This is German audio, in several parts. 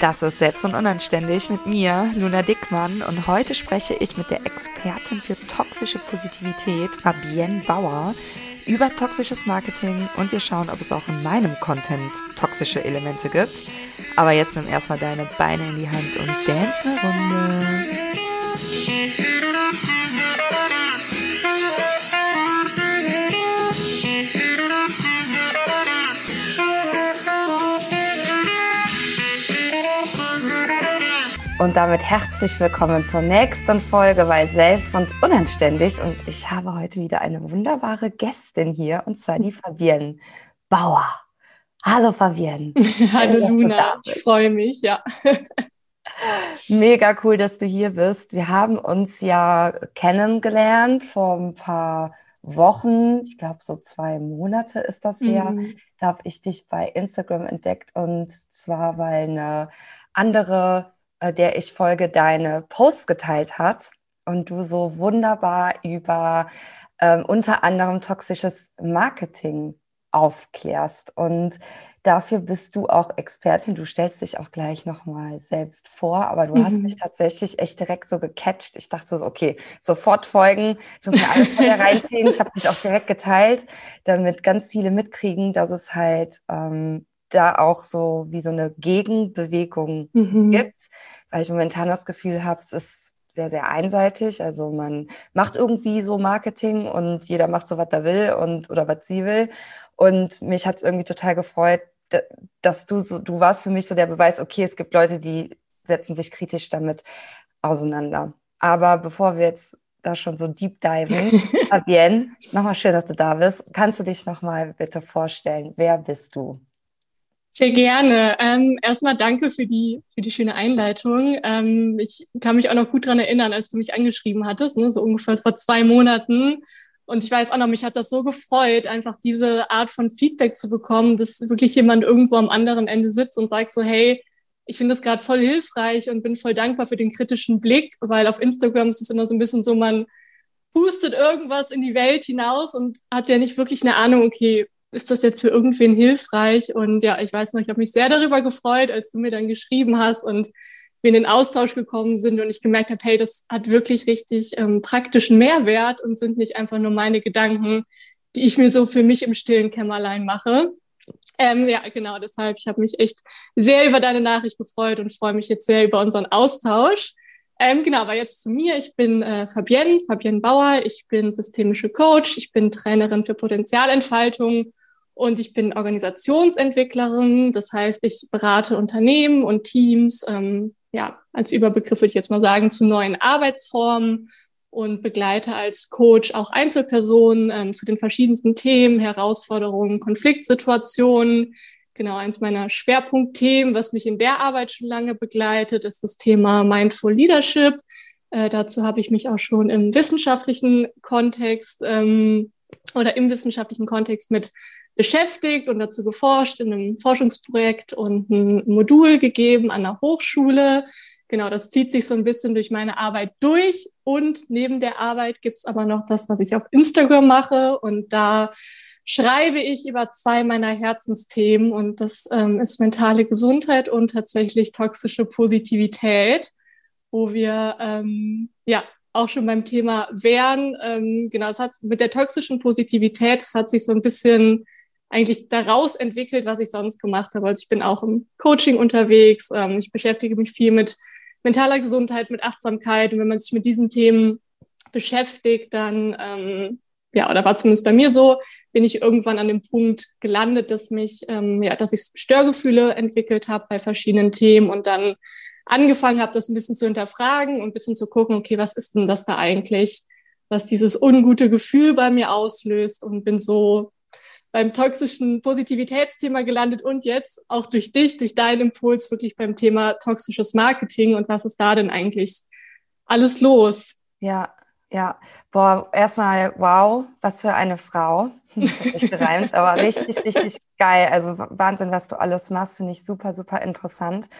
Das ist Selbst und Unanständig mit mir, Luna Dickmann. Und heute spreche ich mit der Expertin für toxische Positivität, Fabienne Bauer, über toxisches Marketing und wir schauen, ob es auch in meinem Content toxische Elemente gibt. Aber jetzt nimm erstmal deine Beine in die Hand und dance eine Runde. Und damit herzlich willkommen zur nächsten Folge bei Selbst und Unanständig. Und ich habe heute wieder eine wunderbare Gästin hier, und zwar die Fabienne Bauer. Hallo Fabienne. Hallo Luna, ich freue mich, ja. Mega cool, dass du hier bist. Wir haben uns ja kennengelernt vor ein paar Wochen, ich glaube so zwei Monate ist das her. Mhm. Da habe ich dich bei Instagram entdeckt und zwar weil eine andere der ich folge, deine Posts geteilt hat und du so wunderbar über ähm, unter anderem toxisches Marketing aufklärst. Und dafür bist du auch Expertin. Du stellst dich auch gleich nochmal selbst vor, aber du mhm. hast mich tatsächlich echt direkt so gecatcht. Ich dachte so, okay, sofort folgen. Ich muss mir alles von dir reinziehen. Ich habe dich auch direkt geteilt, damit ganz viele mitkriegen, dass es halt ähm, da auch so wie so eine Gegenbewegung mhm. gibt, weil ich momentan das Gefühl habe, es ist sehr, sehr einseitig. Also man macht irgendwie so Marketing und jeder macht so, was er will und oder was sie will. Und mich hat es irgendwie total gefreut, dass du so, du warst für mich so der Beweis, okay, es gibt Leute, die setzen sich kritisch damit auseinander. Aber bevor wir jetzt da schon so deep diven, Fabienne, nochmal schön, dass du da bist. Kannst du dich nochmal bitte vorstellen? Wer bist du? Sehr gerne. Ähm, erstmal danke für die, für die schöne Einleitung. Ähm, ich kann mich auch noch gut dran erinnern, als du mich angeschrieben hattest, ne, so ungefähr vor zwei Monaten. Und ich weiß auch noch, mich hat das so gefreut, einfach diese Art von Feedback zu bekommen, dass wirklich jemand irgendwo am anderen Ende sitzt und sagt so, hey, ich finde das gerade voll hilfreich und bin voll dankbar für den kritischen Blick, weil auf Instagram ist es immer so ein bisschen so, man pustet irgendwas in die Welt hinaus und hat ja nicht wirklich eine Ahnung, okay, ist das jetzt für irgendwen hilfreich? Und ja, ich weiß noch, ich habe mich sehr darüber gefreut, als du mir dann geschrieben hast und wir in den Austausch gekommen sind und ich gemerkt habe, hey, das hat wirklich richtig ähm, praktischen Mehrwert und sind nicht einfach nur meine Gedanken, die ich mir so für mich im stillen Kämmerlein mache. Ähm, ja, genau, deshalb, ich habe mich echt sehr über deine Nachricht gefreut und freue mich jetzt sehr über unseren Austausch. Ähm, genau, aber jetzt zu mir. Ich bin äh, Fabienne, Fabienne Bauer. Ich bin systemische Coach. Ich bin Trainerin für Potenzialentfaltung und ich bin Organisationsentwicklerin. Das heißt, ich berate Unternehmen und Teams, ähm, ja, als Überbegriff würde ich jetzt mal sagen, zu neuen Arbeitsformen und begleite als Coach auch Einzelpersonen ähm, zu den verschiedensten Themen, Herausforderungen, Konfliktsituationen. Genau, eins meiner Schwerpunktthemen, was mich in der Arbeit schon lange begleitet, ist das Thema Mindful Leadership. Äh, dazu habe ich mich auch schon im wissenschaftlichen Kontext ähm, oder im wissenschaftlichen Kontext mit beschäftigt und dazu geforscht in einem Forschungsprojekt und ein Modul gegeben an der Hochschule. Genau, das zieht sich so ein bisschen durch meine Arbeit durch. Und neben der Arbeit gibt's aber noch das, was ich auf Instagram mache. Und da schreibe ich über zwei meiner Herzensthemen. Und das ähm, ist mentale Gesundheit und tatsächlich toxische Positivität, wo wir ähm, ja auch schon beim Thema wären. Ähm, genau, es hat mit der toxischen Positivität, es hat sich so ein bisschen eigentlich daraus entwickelt, was ich sonst gemacht habe. Also ich bin auch im Coaching unterwegs. Ähm, ich beschäftige mich viel mit mentaler Gesundheit, mit Achtsamkeit. Und wenn man sich mit diesen Themen beschäftigt, dann, ähm, ja, oder war zumindest bei mir so, bin ich irgendwann an dem Punkt gelandet, dass mich, ähm, ja, dass ich Störgefühle entwickelt habe bei verschiedenen Themen und dann angefangen habe, das ein bisschen zu hinterfragen und ein bisschen zu gucken, okay, was ist denn das da eigentlich, was dieses ungute Gefühl bei mir auslöst und bin so beim toxischen Positivitätsthema gelandet und jetzt auch durch dich, durch deinen Impuls wirklich beim Thema toxisches Marketing und was ist da denn eigentlich alles los? Ja, ja. Boah, erstmal wow, was für eine Frau. Gereimt, aber richtig, richtig geil. Also Wahnsinn, was du alles machst, finde ich super, super interessant.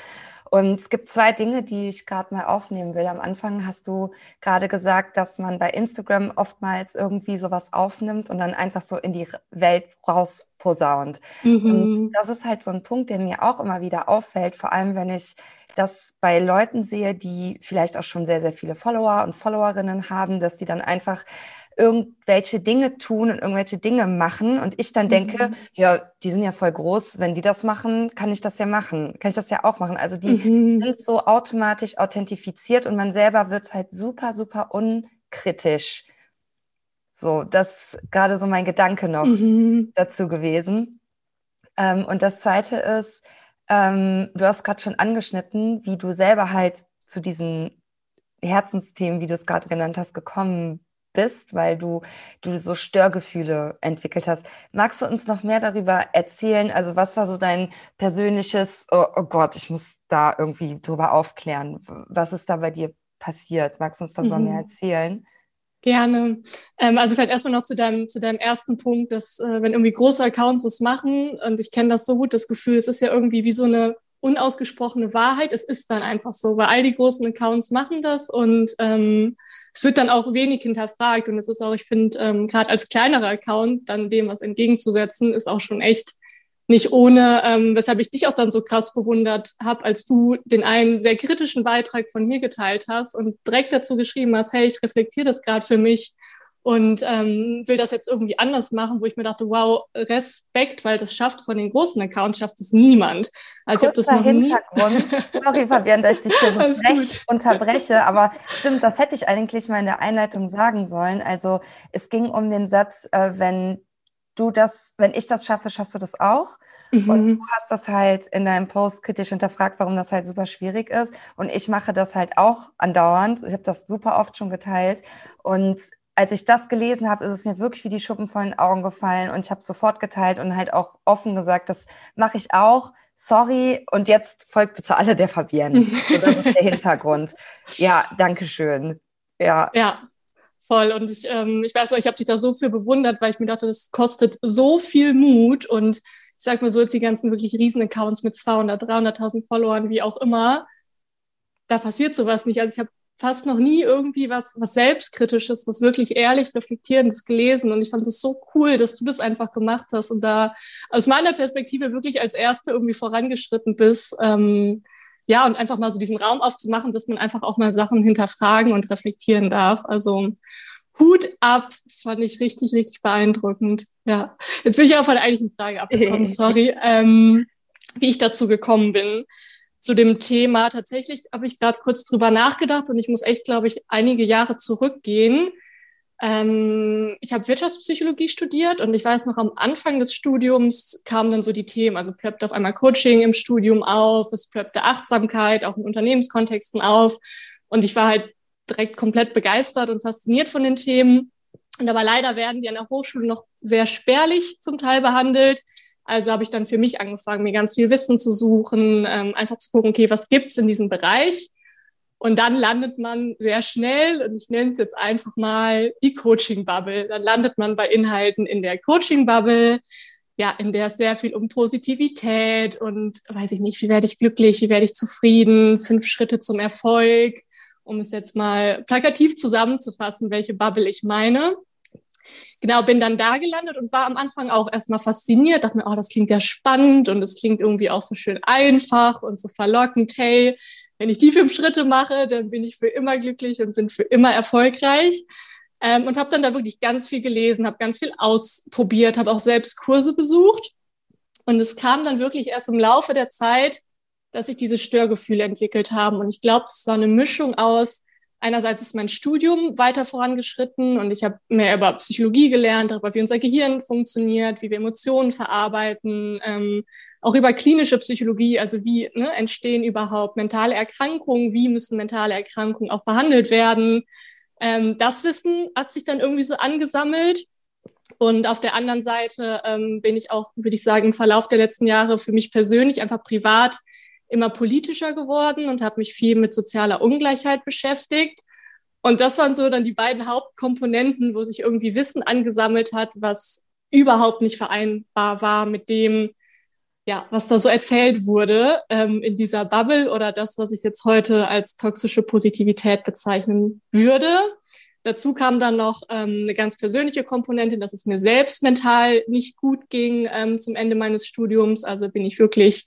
Und es gibt zwei Dinge, die ich gerade mal aufnehmen will. Am Anfang hast du gerade gesagt, dass man bei Instagram oftmals irgendwie sowas aufnimmt und dann einfach so in die Welt rausposaunt. Mhm. Und das ist halt so ein Punkt, der mir auch immer wieder auffällt, vor allem wenn ich das bei Leuten sehe, die vielleicht auch schon sehr, sehr viele Follower und Followerinnen haben, dass die dann einfach irgendwelche Dinge tun und irgendwelche Dinge machen und ich dann denke, mhm. ja, die sind ja voll groß, wenn die das machen, kann ich das ja machen, kann ich das ja auch machen. Also die mhm. sind so automatisch authentifiziert und man selber wird halt super, super unkritisch. So, das ist gerade so mein Gedanke noch mhm. dazu gewesen. Ähm, und das zweite ist, ähm, du hast gerade schon angeschnitten, wie du selber halt zu diesen Herzensthemen, wie du es gerade genannt hast, gekommen bist, weil du, du so Störgefühle entwickelt hast. Magst du uns noch mehr darüber erzählen? Also was war so dein persönliches, oh, oh Gott, ich muss da irgendwie drüber aufklären. Was ist da bei dir passiert? Magst du uns darüber mhm. mehr erzählen? Gerne. Ähm, also vielleicht erstmal noch zu deinem, zu deinem ersten Punkt, dass äh, wenn irgendwie große Accounts das machen, und ich kenne das so gut, das Gefühl, es ist ja irgendwie wie so eine unausgesprochene Wahrheit. Es ist dann einfach so, weil all die großen Accounts machen das und ähm, es wird dann auch wenig hinterfragt. Und es ist auch, ich finde, ähm, gerade als kleinerer Account dann dem was entgegenzusetzen, ist auch schon echt nicht ohne, ähm, weshalb ich dich auch dann so krass bewundert habe, als du den einen sehr kritischen Beitrag von mir geteilt hast und direkt dazu geschrieben hast, hey, ich reflektiere das gerade für mich und ähm, will das jetzt irgendwie anders machen, wo ich mir dachte, wow, Respekt, weil das schafft von den großen Accounts, schafft es niemand. Also Kurzer ich habe das noch Hintergrund. nie... Sorry, Fabian, dass ich dich hier so frech unterbreche, aber stimmt, das hätte ich eigentlich mal in der Einleitung sagen sollen. Also es ging um den Satz, äh, wenn du das, wenn ich das schaffe, schaffst du das auch. Mhm. Und du hast das halt in deinem Post kritisch hinterfragt, warum das halt super schwierig ist. Und ich mache das halt auch andauernd. Ich habe das super oft schon geteilt. Und als ich das gelesen habe, ist es mir wirklich wie die Schuppen vor den Augen gefallen und ich habe sofort geteilt und halt auch offen gesagt, das mache ich auch. Sorry und jetzt folgt bitte alle der Fabienne. so, das ist der Hintergrund. Ja, danke schön. Ja. Ja, voll. Und ich, ähm, ich weiß noch, ich habe dich da so viel bewundert, weil ich mir dachte, das kostet so viel Mut und ich sag mal so, jetzt die ganzen wirklich riesen Accounts mit 200, 300.000 Followern, wie auch immer, da passiert sowas nicht. Also ich habe fast noch nie irgendwie was, was Selbstkritisches, was wirklich ehrlich Reflektierendes gelesen. Und ich fand es so cool, dass du das einfach gemacht hast und da aus meiner Perspektive wirklich als Erste irgendwie vorangeschritten bist. Ähm, ja, und einfach mal so diesen Raum aufzumachen, dass man einfach auch mal Sachen hinterfragen und reflektieren darf. Also Hut ab, das fand ich richtig, richtig beeindruckend. Ja, jetzt bin ich auch von der eigentlichen Frage abgekommen, sorry, ähm, wie ich dazu gekommen bin zu dem Thema. Tatsächlich habe ich gerade kurz drüber nachgedacht und ich muss echt, glaube ich, einige Jahre zurückgehen. Ähm, ich habe Wirtschaftspsychologie studiert und ich weiß noch, am Anfang des Studiums kamen dann so die Themen, also plöppte auf einmal Coaching im Studium auf, es plöppte Achtsamkeit auch in Unternehmenskontexten auf und ich war halt direkt komplett begeistert und fasziniert von den Themen. Und aber leider werden die an der Hochschule noch sehr spärlich zum Teil behandelt. Also habe ich dann für mich angefangen, mir ganz viel Wissen zu suchen, ähm, einfach zu gucken, okay, was gibt's in diesem Bereich? Und dann landet man sehr schnell, und ich nenne es jetzt einfach mal die Coaching-Bubble. Dann landet man bei Inhalten in der Coaching-Bubble, ja, in der es sehr viel um Positivität und weiß ich nicht, wie werde ich glücklich, wie werde ich zufrieden, fünf Schritte zum Erfolg, um es jetzt mal plakativ zusammenzufassen, welche Bubble ich meine genau, bin dann da gelandet und war am Anfang auch erstmal fasziniert, dachte mir, oh, das klingt ja spannend und es klingt irgendwie auch so schön einfach und so verlockend, hey, wenn ich die fünf Schritte mache, dann bin ich für immer glücklich und bin für immer erfolgreich. Ähm, und habe dann da wirklich ganz viel gelesen, habe ganz viel ausprobiert, habe auch selbst Kurse besucht. Und es kam dann wirklich erst im Laufe der Zeit, dass sich diese Störgefühle entwickelt haben. Und ich glaube, es war eine Mischung aus, einerseits ist mein Studium weiter vorangeschritten und ich habe mehr über Psychologie gelernt, darüber, wie unser Gehirn funktioniert, wie wir Emotionen verarbeiten, ähm, auch über klinische Psychologie, also wie ne, entstehen überhaupt mentale Erkrankungen, wie müssen mentale Erkrankungen auch behandelt werden. Ähm, das Wissen hat sich dann irgendwie so angesammelt. Und auf der anderen Seite ähm, bin ich auch, würde ich sagen, im Verlauf der letzten Jahre für mich persönlich einfach privat immer politischer geworden und habe mich viel mit sozialer Ungleichheit beschäftigt. Und das waren so dann die beiden Hauptkomponenten, wo sich irgendwie Wissen angesammelt hat, was überhaupt nicht vereinbar war mit dem, ja, was da so erzählt wurde ähm, in dieser Bubble oder das, was ich jetzt heute als toxische Positivität bezeichnen würde. Dazu kam dann noch ähm, eine ganz persönliche Komponente, dass es mir selbst mental nicht gut ging ähm, zum Ende meines Studiums. Also bin ich wirklich,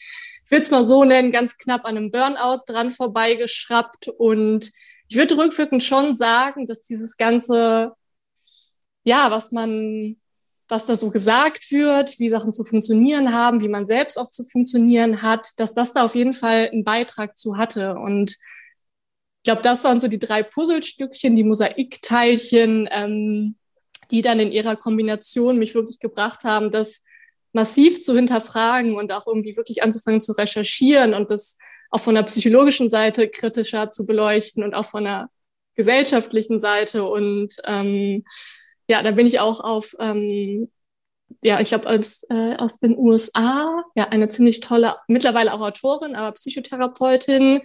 ich will es mal so nennen, ganz knapp an einem Burnout dran vorbeigeschraubt. Und ich würde rückwirkend schon sagen, dass dieses ganze, ja, was man was da so gesagt wird, wie Sachen zu funktionieren haben, wie man selbst auch zu funktionieren hat, dass das da auf jeden Fall einen Beitrag zu hatte. Und ich glaube, das waren so die drei Puzzlestückchen, die Mosaikteilchen, ähm, die dann in ihrer Kombination mich wirklich gebracht haben, das massiv zu hinterfragen und auch irgendwie wirklich anzufangen zu recherchieren und das auch von der psychologischen Seite kritischer zu beleuchten und auch von der gesellschaftlichen Seite und ähm, ja, da bin ich auch auf, ähm, ja, ich glaube, als äh, aus den USA, ja, eine ziemlich tolle, mittlerweile auch Autorin, aber Psychotherapeutin,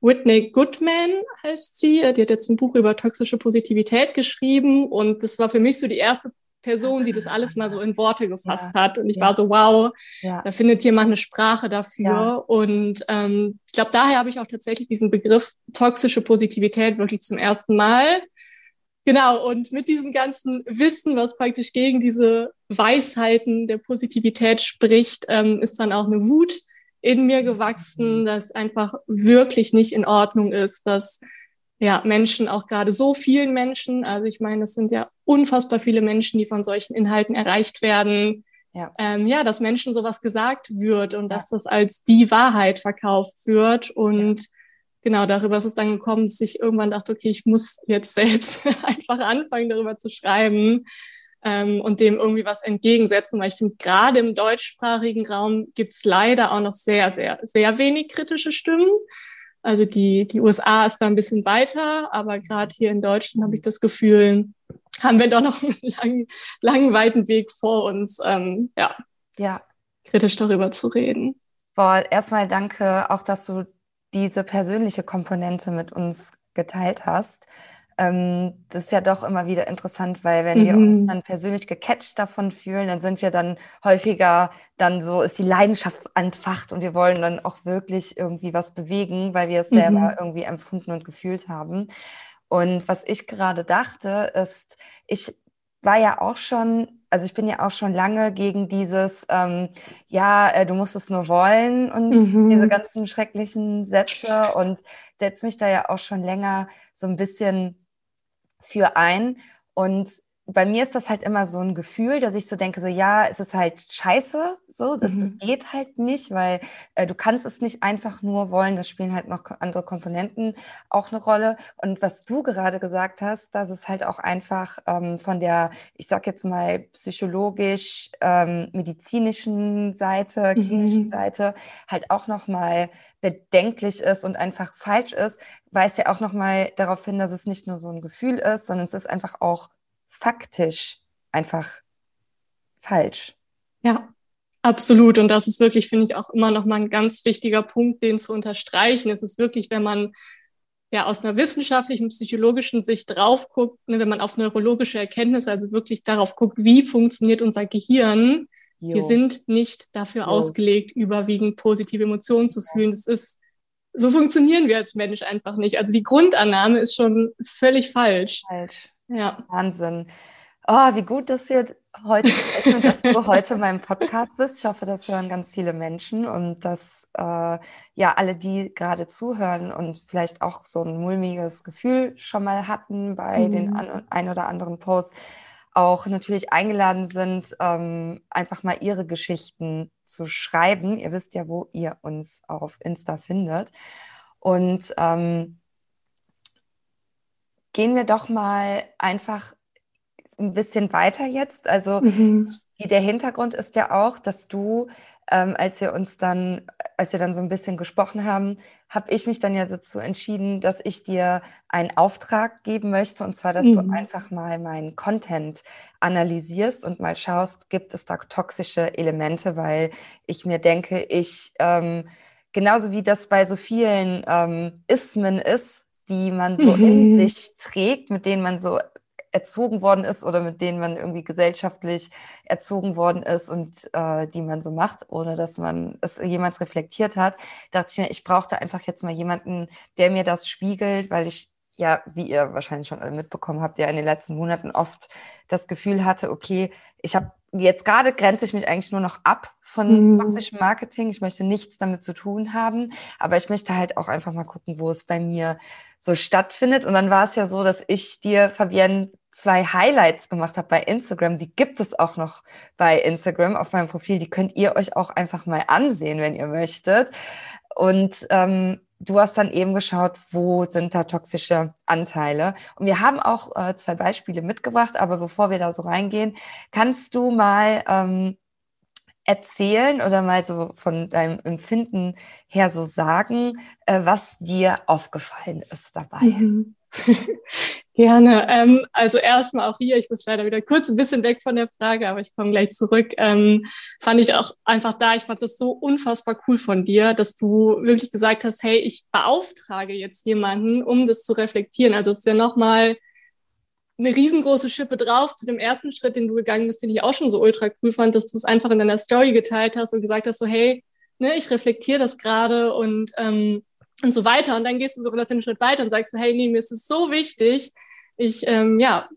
Whitney Goodman heißt sie. Die hat jetzt ein Buch über toxische Positivität geschrieben und das war für mich so die erste Person, die das alles mal so in Worte gefasst ja, hat. Und ich ja. war so, wow, ja. da findet jemand eine Sprache dafür. Und ähm, ich glaube, daher habe ich auch tatsächlich diesen Begriff toxische Positivität wirklich zum ersten Mal Genau, und mit diesem ganzen Wissen, was praktisch gegen diese Weisheiten der Positivität spricht, ähm, ist dann auch eine Wut in mir gewachsen, dass einfach wirklich nicht in Ordnung ist, dass ja Menschen, auch gerade so vielen Menschen, also ich meine, es sind ja unfassbar viele Menschen, die von solchen Inhalten erreicht werden, ja, ähm, ja dass Menschen sowas gesagt wird und ja. dass das als die Wahrheit verkauft wird. Und ja. genau, darüber ist es dann gekommen, dass ich irgendwann dachte, okay, ich muss jetzt selbst einfach anfangen, darüber zu schreiben ähm, und dem irgendwie was entgegensetzen, weil ich finde, gerade im deutschsprachigen Raum gibt es leider auch noch sehr, sehr, sehr wenig kritische Stimmen. Also die, die USA ist da ein bisschen weiter, aber gerade hier in Deutschland habe ich das Gefühl, haben wir doch noch einen langen, langen weiten Weg vor uns, ähm, ja, ja, kritisch darüber zu reden. Boah, erstmal danke auch, dass du diese persönliche Komponente mit uns geteilt hast. Ähm, das ist ja doch immer wieder interessant, weil wenn mhm. wir uns mhm. dann persönlich gecatcht davon fühlen, dann sind wir dann häufiger dann so, ist die Leidenschaft entfacht und wir wollen dann auch wirklich irgendwie was bewegen, weil wir es selber mhm. irgendwie empfunden und gefühlt haben. Und was ich gerade dachte, ist, ich war ja auch schon also ich bin ja auch schon lange gegen dieses, ähm, ja, äh, du musst es nur wollen und mhm. diese ganzen schrecklichen Sätze und setze mich da ja auch schon länger so ein bisschen für ein. Und bei mir ist das halt immer so ein Gefühl, dass ich so denke, so ja, es ist halt scheiße, so, das, mhm. das geht halt nicht, weil äh, du kannst es nicht einfach nur wollen, das spielen halt noch andere Komponenten auch eine Rolle. Und was du gerade gesagt hast, dass es halt auch einfach ähm, von der, ich sag jetzt mal, psychologisch, ähm, medizinischen Seite, klinischen mhm. Seite halt auch nochmal bedenklich ist und einfach falsch ist, weist ja auch nochmal darauf hin, dass es nicht nur so ein Gefühl ist, sondern es ist einfach auch faktisch einfach falsch. Ja, absolut. Und das ist wirklich, finde ich, auch immer noch mal ein ganz wichtiger Punkt, den zu unterstreichen. Es ist wirklich, wenn man ja aus einer wissenschaftlichen, psychologischen Sicht drauf guckt, ne, wenn man auf neurologische Erkenntnisse, also wirklich darauf guckt, wie funktioniert unser Gehirn, jo. wir sind nicht dafür jo. ausgelegt, überwiegend positive Emotionen zu fühlen. Das ist, so funktionieren wir als Mensch einfach nicht. Also die Grundannahme ist schon, ist völlig falsch. Falsch. Ja. Wahnsinn. Oh, wie gut, dass wir heute dass du heute in meinem Podcast bist. Ich hoffe, das hören ganz viele Menschen und dass äh, ja alle, die gerade zuhören und vielleicht auch so ein mulmiges Gefühl schon mal hatten bei mhm. den an, ein oder anderen Posts, auch natürlich eingeladen sind, ähm, einfach mal ihre Geschichten zu schreiben. Ihr wisst ja, wo ihr uns auf Insta findet. Und ähm, gehen wir doch mal einfach ein bisschen weiter jetzt. Also mhm. der Hintergrund ist ja auch, dass du, ähm, als wir uns dann, als wir dann so ein bisschen gesprochen haben, habe ich mich dann ja dazu entschieden, dass ich dir einen Auftrag geben möchte, und zwar, dass mhm. du einfach mal meinen Content analysierst und mal schaust, gibt es da toxische Elemente, weil ich mir denke, ich ähm, genauso wie das bei so vielen ähm, Ismen ist, die man so mhm. in sich trägt, mit denen man so erzogen worden ist oder mit denen man irgendwie gesellschaftlich erzogen worden ist und äh, die man so macht, ohne dass man es jemals reflektiert hat, dachte ich mir, ich brauchte einfach jetzt mal jemanden, der mir das spiegelt, weil ich ja, wie ihr wahrscheinlich schon alle mitbekommen habt, ja in den letzten Monaten oft das Gefühl hatte, okay, ich habe jetzt gerade grenze ich mich eigentlich nur noch ab von mhm. toxischem Marketing. Ich möchte nichts damit zu tun haben, aber ich möchte halt auch einfach mal gucken, wo es bei mir so stattfindet. Und dann war es ja so, dass ich dir, Fabienne, zwei Highlights gemacht habe bei Instagram. Die gibt es auch noch bei Instagram auf meinem Profil. Die könnt ihr euch auch einfach mal ansehen, wenn ihr möchtet. Und ähm, du hast dann eben geschaut, wo sind da toxische Anteile. Und wir haben auch äh, zwei Beispiele mitgebracht, aber bevor wir da so reingehen, kannst du mal ähm, erzählen oder mal so von deinem Empfinden her so sagen, äh, was dir aufgefallen ist dabei? Mhm. Gerne. Ähm, also erstmal auch hier, ich muss leider wieder kurz ein bisschen weg von der Frage, aber ich komme gleich zurück. Ähm, fand ich auch einfach da, ich fand das so unfassbar cool von dir, dass du wirklich gesagt hast, hey, ich beauftrage jetzt jemanden, um das zu reflektieren. Also es ist ja nochmal eine riesengroße Schippe drauf zu dem ersten Schritt, den du gegangen bist, den ich auch schon so ultra cool fand, dass du es einfach in deiner Story geteilt hast und gesagt hast, so hey, ne, ich reflektiere das gerade und ähm, und so weiter. Und dann gehst du sogar noch einen Schritt weiter und sagst so, hey, nee, mir ist es so wichtig, ich ähm, ja,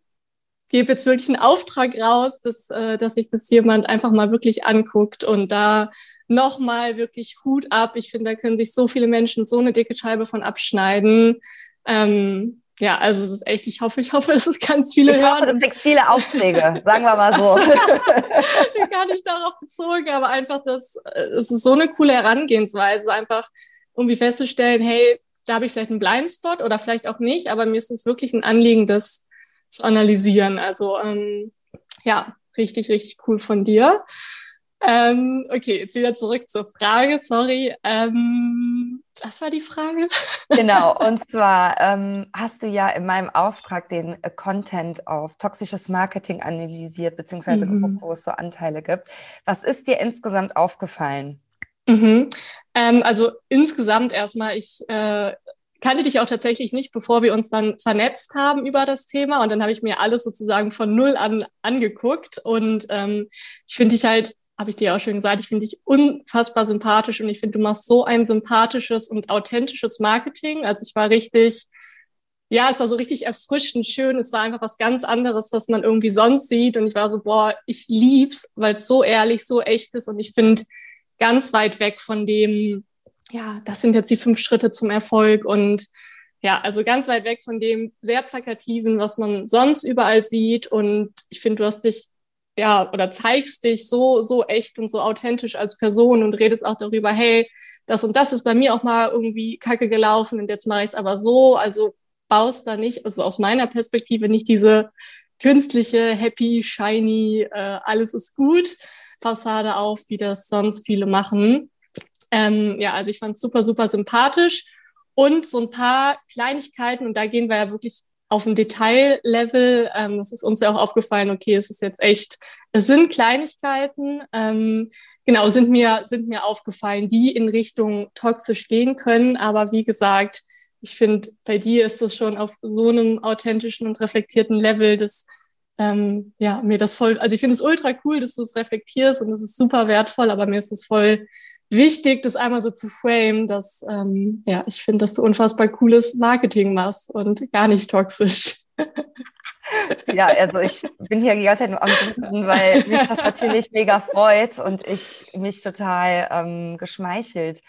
gebe jetzt wirklich einen Auftrag raus, dass, äh, dass sich das jemand einfach mal wirklich anguckt und da nochmal wirklich Hut ab. Ich finde, da können sich so viele Menschen so eine dicke Scheibe von abschneiden. Ähm, ja, also es ist echt, ich hoffe, ich hoffe, es ist ganz viele ich hören. Hoffe, du kriegst viele Aufträge, sagen wir mal so. Gar nicht darauf bezogen, aber einfach, dass äh, es ist so eine coole Herangehensweise, einfach irgendwie festzustellen, hey, da habe ich vielleicht einen Blindspot oder vielleicht auch nicht, aber mir ist es wirklich ein Anliegen, das zu analysieren. Also ähm, ja, richtig, richtig cool von dir. Ähm, okay, jetzt wieder zurück zur Frage, sorry. Ähm, was war die Frage? Genau, und zwar ähm, hast du ja in meinem Auftrag den äh, Content auf toxisches Marketing analysiert, beziehungsweise mhm. geguckt, wo es so Anteile gibt. Was ist dir insgesamt aufgefallen? Mhm. Ähm, also insgesamt erstmal, ich äh, kannte dich auch tatsächlich nicht, bevor wir uns dann vernetzt haben über das Thema. Und dann habe ich mir alles sozusagen von null an angeguckt. Und ähm, ich finde dich halt, habe ich dir auch schon gesagt, ich finde dich unfassbar sympathisch und ich finde, du machst so ein sympathisches und authentisches Marketing. Also ich war richtig, ja, es war so richtig erfrischend schön. Es war einfach was ganz anderes, was man irgendwie sonst sieht. Und ich war so, boah, ich lieb's, weil es so ehrlich, so echt ist. Und ich finde, ganz weit weg von dem, ja, das sind jetzt die fünf Schritte zum Erfolg und ja, also ganz weit weg von dem sehr plakativen, was man sonst überall sieht. Und ich finde, du hast dich ja oder zeigst dich so, so echt und so authentisch als Person und redest auch darüber, hey, das und das ist bei mir auch mal irgendwie kacke gelaufen und jetzt mache ich es aber so. Also baust da nicht, also aus meiner Perspektive nicht diese künstliche, happy, shiny, äh, alles ist gut, Fassade auf, wie das sonst viele machen. Ähm, ja, also ich fand es super, super sympathisch. Und so ein paar Kleinigkeiten, und da gehen wir ja wirklich auf ein Detaillevel. Ähm, das ist uns ja auch aufgefallen, okay, es ist jetzt echt, es sind Kleinigkeiten, ähm, genau, sind mir, sind mir aufgefallen, die in Richtung toxisch gehen können. Aber wie gesagt, ich finde, bei dir ist das schon auf so einem authentischen und reflektierten Level, dass ähm, ja, mir das voll, also ich finde es ultra cool, dass du es reflektierst und es ist super wertvoll, aber mir ist es voll wichtig, das einmal so zu frame, dass, ähm, ja, ich finde, dass du unfassbar cooles Marketing machst und gar nicht toxisch. Ja, also ich bin hier die ganze Zeit nur am Grinsen, weil mich das natürlich mega freut und ich mich total ähm, geschmeichelt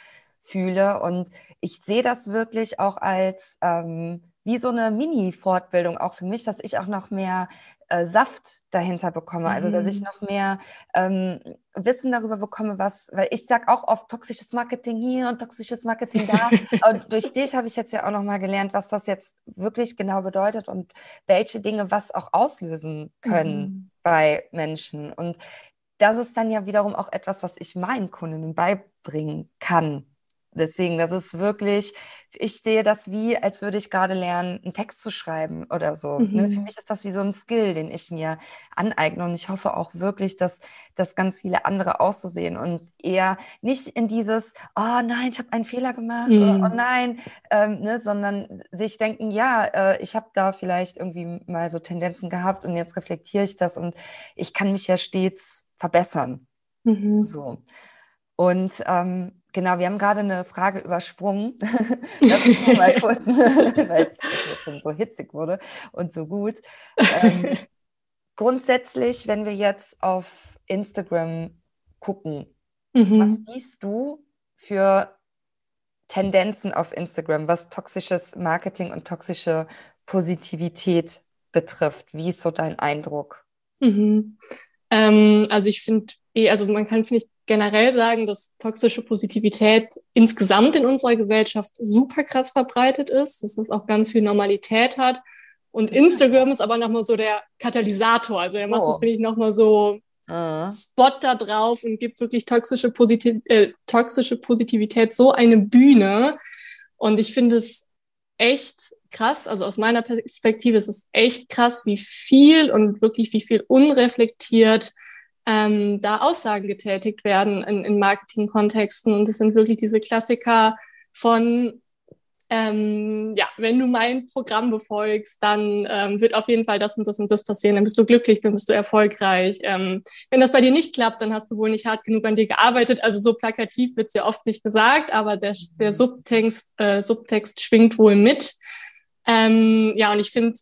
fühle. Und ich sehe das wirklich auch als ähm, wie so eine Mini-Fortbildung auch für mich, dass ich auch noch mehr äh, Saft dahinter bekomme, also dass ich mhm. noch mehr ähm, Wissen darüber bekomme, was, weil ich sage auch oft toxisches Marketing hier und toxisches Marketing da. Aber durch dich habe ich jetzt ja auch noch mal gelernt, was das jetzt wirklich genau bedeutet und welche Dinge was auch auslösen können mhm. bei Menschen. Und das ist dann ja wiederum auch etwas, was ich meinen Kundinnen beibringen kann. Deswegen, das ist wirklich, ich sehe das wie, als würde ich gerade lernen, einen Text zu schreiben oder so. Mhm. Ne? Für mhm. mich ist das wie so ein Skill, den ich mir aneigne. Und ich hoffe auch wirklich, dass das ganz viele andere auszusehen und eher nicht in dieses, oh nein, ich habe einen Fehler gemacht, mhm. oder, oh nein, ähm, ne? sondern sich denken, ja, äh, ich habe da vielleicht irgendwie mal so Tendenzen gehabt und jetzt reflektiere ich das und ich kann mich ja stets verbessern. Mhm. So. Und ähm, Genau, wir haben gerade eine Frage übersprungen. mal kurz, weil es so hitzig wurde und so gut. Ähm, grundsätzlich, wenn wir jetzt auf Instagram gucken, mhm. was siehst du für Tendenzen auf Instagram, was toxisches Marketing und toxische Positivität betrifft? Wie ist so dein Eindruck? Mhm. Ähm, also ich finde, eh, also man kann, finde ich, generell sagen, dass toxische Positivität insgesamt in unserer Gesellschaft super krass verbreitet ist, dass das auch ganz viel Normalität hat. Und Instagram ist aber nochmal so der Katalysator. Also er macht oh. das, finde ich, nochmal so uh. Spot da drauf und gibt wirklich toxische, Positiv äh, toxische Positivität so eine Bühne. Und ich finde es echt krass, also aus meiner Perspektive ist es echt krass, wie viel und wirklich wie viel unreflektiert ähm, da Aussagen getätigt werden in, in Marketingkontexten. Und es sind wirklich diese Klassiker von ähm, ja, wenn du mein Programm befolgst, dann ähm, wird auf jeden Fall das und das und das passieren. Dann bist du glücklich, dann bist du erfolgreich. Ähm, wenn das bei dir nicht klappt, dann hast du wohl nicht hart genug an dir gearbeitet. Also so plakativ wird's ja oft nicht gesagt, aber der, der Subtext, äh, Subtext schwingt wohl mit. Ähm, ja, und ich finde,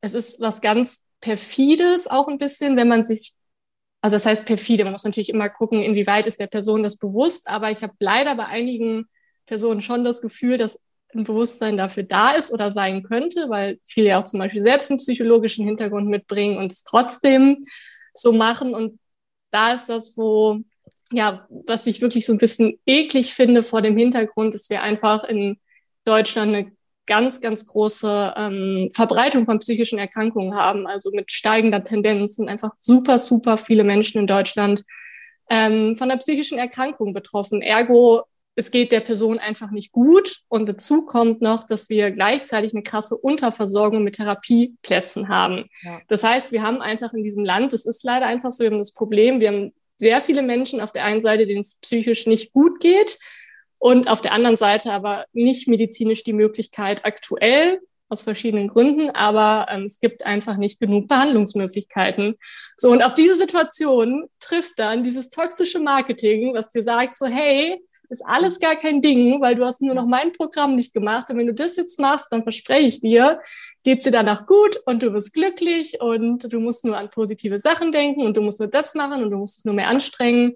es ist was ganz perfides auch ein bisschen, wenn man sich also das heißt perfide. Man muss natürlich immer gucken, inwieweit ist der Person das bewusst. Aber ich habe leider bei einigen Personen schon das Gefühl, dass ein Bewusstsein dafür da ist oder sein könnte, weil viele ja auch zum Beispiel selbst einen psychologischen Hintergrund mitbringen und es trotzdem so machen. Und da ist das, wo, ja, was ich wirklich so ein bisschen eklig finde vor dem Hintergrund, dass wir einfach in Deutschland eine ganz, ganz große ähm, Verbreitung von psychischen Erkrankungen haben, also mit steigender Tendenz sind einfach super, super viele Menschen in Deutschland ähm, von der psychischen Erkrankung betroffen. Ergo, es geht der Person einfach nicht gut. Und dazu kommt noch, dass wir gleichzeitig eine krasse Unterversorgung mit Therapieplätzen haben. Ja. Das heißt, wir haben einfach in diesem Land, das ist leider einfach so, wir haben das Problem, wir haben sehr viele Menschen auf der einen Seite, denen es psychisch nicht gut geht und auf der anderen Seite aber nicht medizinisch die Möglichkeit aktuell aus verschiedenen Gründen, aber ähm, es gibt einfach nicht genug Behandlungsmöglichkeiten. So, und auf diese Situation trifft dann dieses toxische Marketing, was dir sagt, so, hey, ist alles gar kein Ding, weil du hast nur noch mein Programm nicht gemacht. Und wenn du das jetzt machst, dann verspreche ich dir, geht's dir danach gut und du bist glücklich und du musst nur an positive Sachen denken und du musst nur das machen und du musst dich nur mehr anstrengen.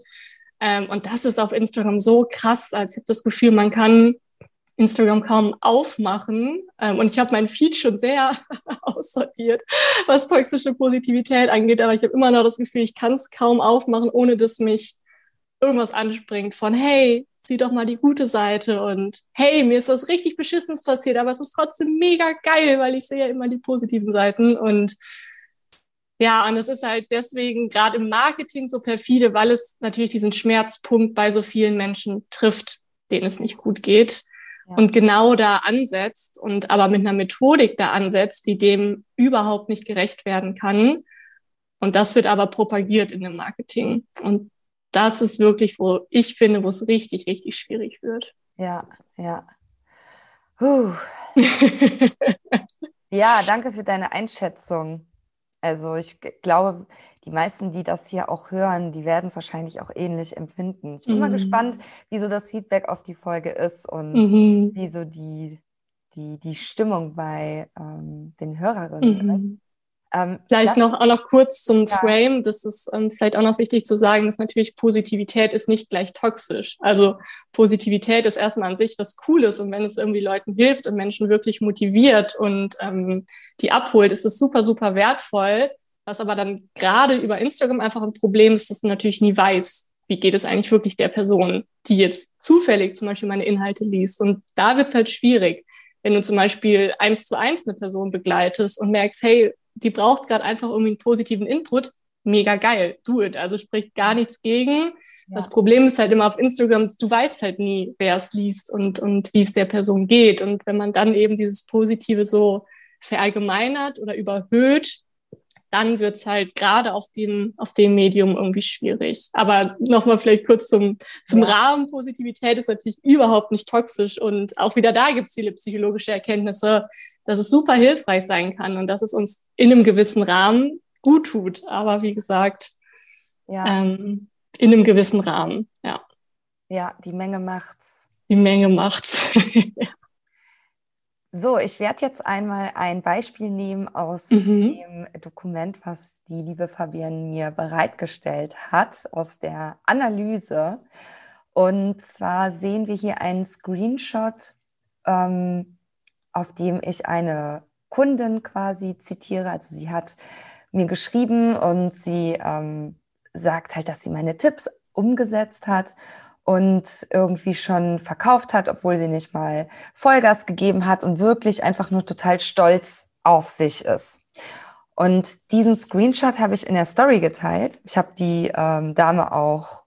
Ähm, und das ist auf Instagram so krass, als ich habe das Gefühl, man kann Instagram kaum aufmachen. Ähm, und ich habe mein Feed schon sehr aussortiert, was toxische Positivität angeht. Aber ich habe immer noch das Gefühl, ich kann es kaum aufmachen, ohne dass mich irgendwas anspringt von, hey, sieh doch mal die gute Seite und hey, mir ist was richtig Beschissenes passiert, aber es ist trotzdem mega geil, weil ich sehe ja immer die positiven Seiten und ja, und es ist halt deswegen gerade im Marketing so perfide, weil es natürlich diesen Schmerzpunkt bei so vielen Menschen trifft, denen es nicht gut geht. Ja. Und genau da ansetzt und aber mit einer Methodik da ansetzt, die dem überhaupt nicht gerecht werden kann. Und das wird aber propagiert in dem Marketing. Und das ist wirklich, wo ich finde, wo es richtig, richtig schwierig wird. Ja, ja. Ja, danke für deine Einschätzung. Also ich glaube, die meisten, die das hier auch hören, die werden es wahrscheinlich auch ähnlich empfinden. Ich bin mhm. mal gespannt, wie so das Feedback auf die Folge ist und mhm. wie so die, die, die Stimmung bei ähm, den Hörerinnen mhm. ist. Ähm, vielleicht noch auch noch kurz zum ja. Frame. Das ist ähm, vielleicht auch noch wichtig zu sagen, dass natürlich Positivität ist nicht gleich toxisch. Also Positivität ist erstmal an sich was Cooles und wenn es irgendwie Leuten hilft und Menschen wirklich motiviert und ähm, die abholt, ist es super super wertvoll. Was aber dann gerade über Instagram einfach ein Problem ist, dass du natürlich nie weißt, wie geht es eigentlich wirklich der Person, die jetzt zufällig zum Beispiel meine Inhalte liest. Und da wird's halt schwierig wenn du zum Beispiel eins zu eins eine Person begleitest und merkst, hey, die braucht gerade einfach irgendwie einen positiven Input, mega geil, do it. Also spricht gar nichts gegen. Ja. Das Problem ist halt immer auf Instagram, du weißt halt nie, wer es liest und, und wie es der Person geht. Und wenn man dann eben dieses Positive so verallgemeinert oder überhöht, dann wird's halt gerade auf dem, auf dem Medium irgendwie schwierig. Aber nochmal vielleicht kurz zum, zum ja. Rahmen. Positivität ist natürlich überhaupt nicht toxisch und auch wieder da gibt's viele psychologische Erkenntnisse, dass es super hilfreich sein kann und dass es uns in einem gewissen Rahmen gut tut. Aber wie gesagt, ja. ähm, in einem gewissen Rahmen, ja. Ja, die Menge macht's. Die Menge macht's. So, ich werde jetzt einmal ein Beispiel nehmen aus mhm. dem Dokument, was die liebe Fabienne mir bereitgestellt hat, aus der Analyse. Und zwar sehen wir hier einen Screenshot, ähm, auf dem ich eine Kundin quasi zitiere. Also sie hat mir geschrieben und sie ähm, sagt halt, dass sie meine Tipps umgesetzt hat und irgendwie schon verkauft hat, obwohl sie nicht mal Vollgas gegeben hat und wirklich einfach nur total stolz auf sich ist. Und diesen Screenshot habe ich in der Story geteilt. Ich habe die ähm, Dame auch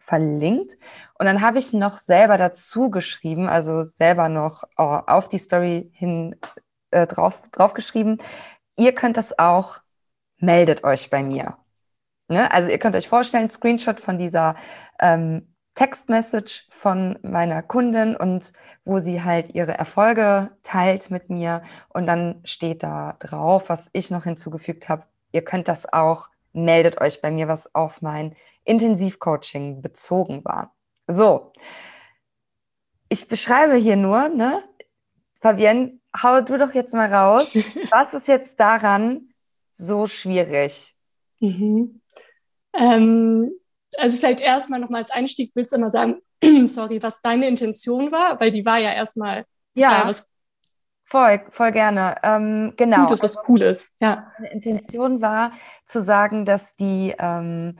verlinkt. Und dann habe ich noch selber dazu geschrieben, also selber noch äh, auf die Story hin äh, drauf, drauf geschrieben. Ihr könnt das auch, meldet euch bei mir. Ne? Also ihr könnt euch vorstellen, Screenshot von dieser ähm, Textmessage von meiner Kundin und wo sie halt ihre Erfolge teilt mit mir und dann steht da drauf, was ich noch hinzugefügt habe. Ihr könnt das auch, meldet euch bei mir, was auf mein Intensivcoaching bezogen war. So, ich beschreibe hier nur, ne? Fabienne, hau du doch jetzt mal raus. was ist jetzt daran so schwierig? Mhm. Ähm, also vielleicht erstmal nochmal als Einstieg, willst du mal sagen, sorry, was deine Intention war? Weil die war ja erstmal, ja, ja was voll, voll gerne. Ähm, genau. Gutes, was Cooles, ja. Meine Intention war zu sagen, dass die ähm,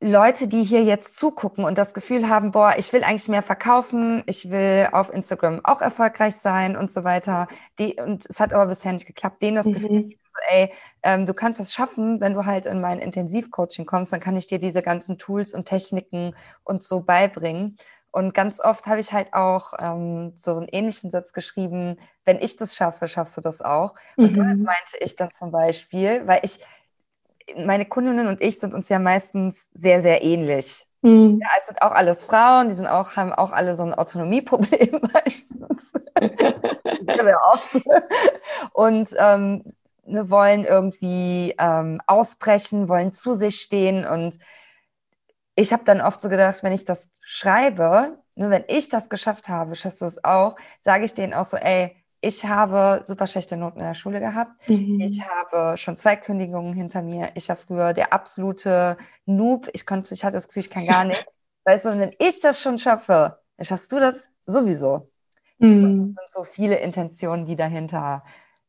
Leute, die hier jetzt zugucken und das Gefühl haben, boah, ich will eigentlich mehr verkaufen, ich will auf Instagram auch erfolgreich sein und so weiter, die, und es hat aber bisher nicht geklappt, denen das mhm. Gefühl, so, ey, ähm, du kannst das schaffen, wenn du halt in mein Intensivcoaching kommst, dann kann ich dir diese ganzen Tools und Techniken und so beibringen. Und ganz oft habe ich halt auch ähm, so einen ähnlichen Satz geschrieben, wenn ich das schaffe, schaffst du das auch. Und mhm. damit meinte ich dann zum Beispiel, weil ich, meine Kundinnen und ich sind uns ja meistens sehr, sehr ähnlich. Mhm. Ja, es sind auch alles Frauen, die sind auch, haben auch alle so ein Autonomieproblem meistens. sehr, sehr oft. Und ähm, ne, wollen irgendwie ähm, ausbrechen, wollen zu sich stehen. Und ich habe dann oft so gedacht, wenn ich das schreibe, nur wenn ich das geschafft habe, schaffst du es auch, sage ich denen auch so, ey, ich habe super schlechte Noten in der Schule gehabt. Mhm. Ich habe schon zwei Kündigungen hinter mir. Ich war früher der absolute Noob. Ich konnte, ich hatte das Gefühl, ich kann gar nichts. Weißt du, wenn ich das schon schaffe, dann schaffst du das sowieso. Mhm. es sind so viele Intentionen, die dahinter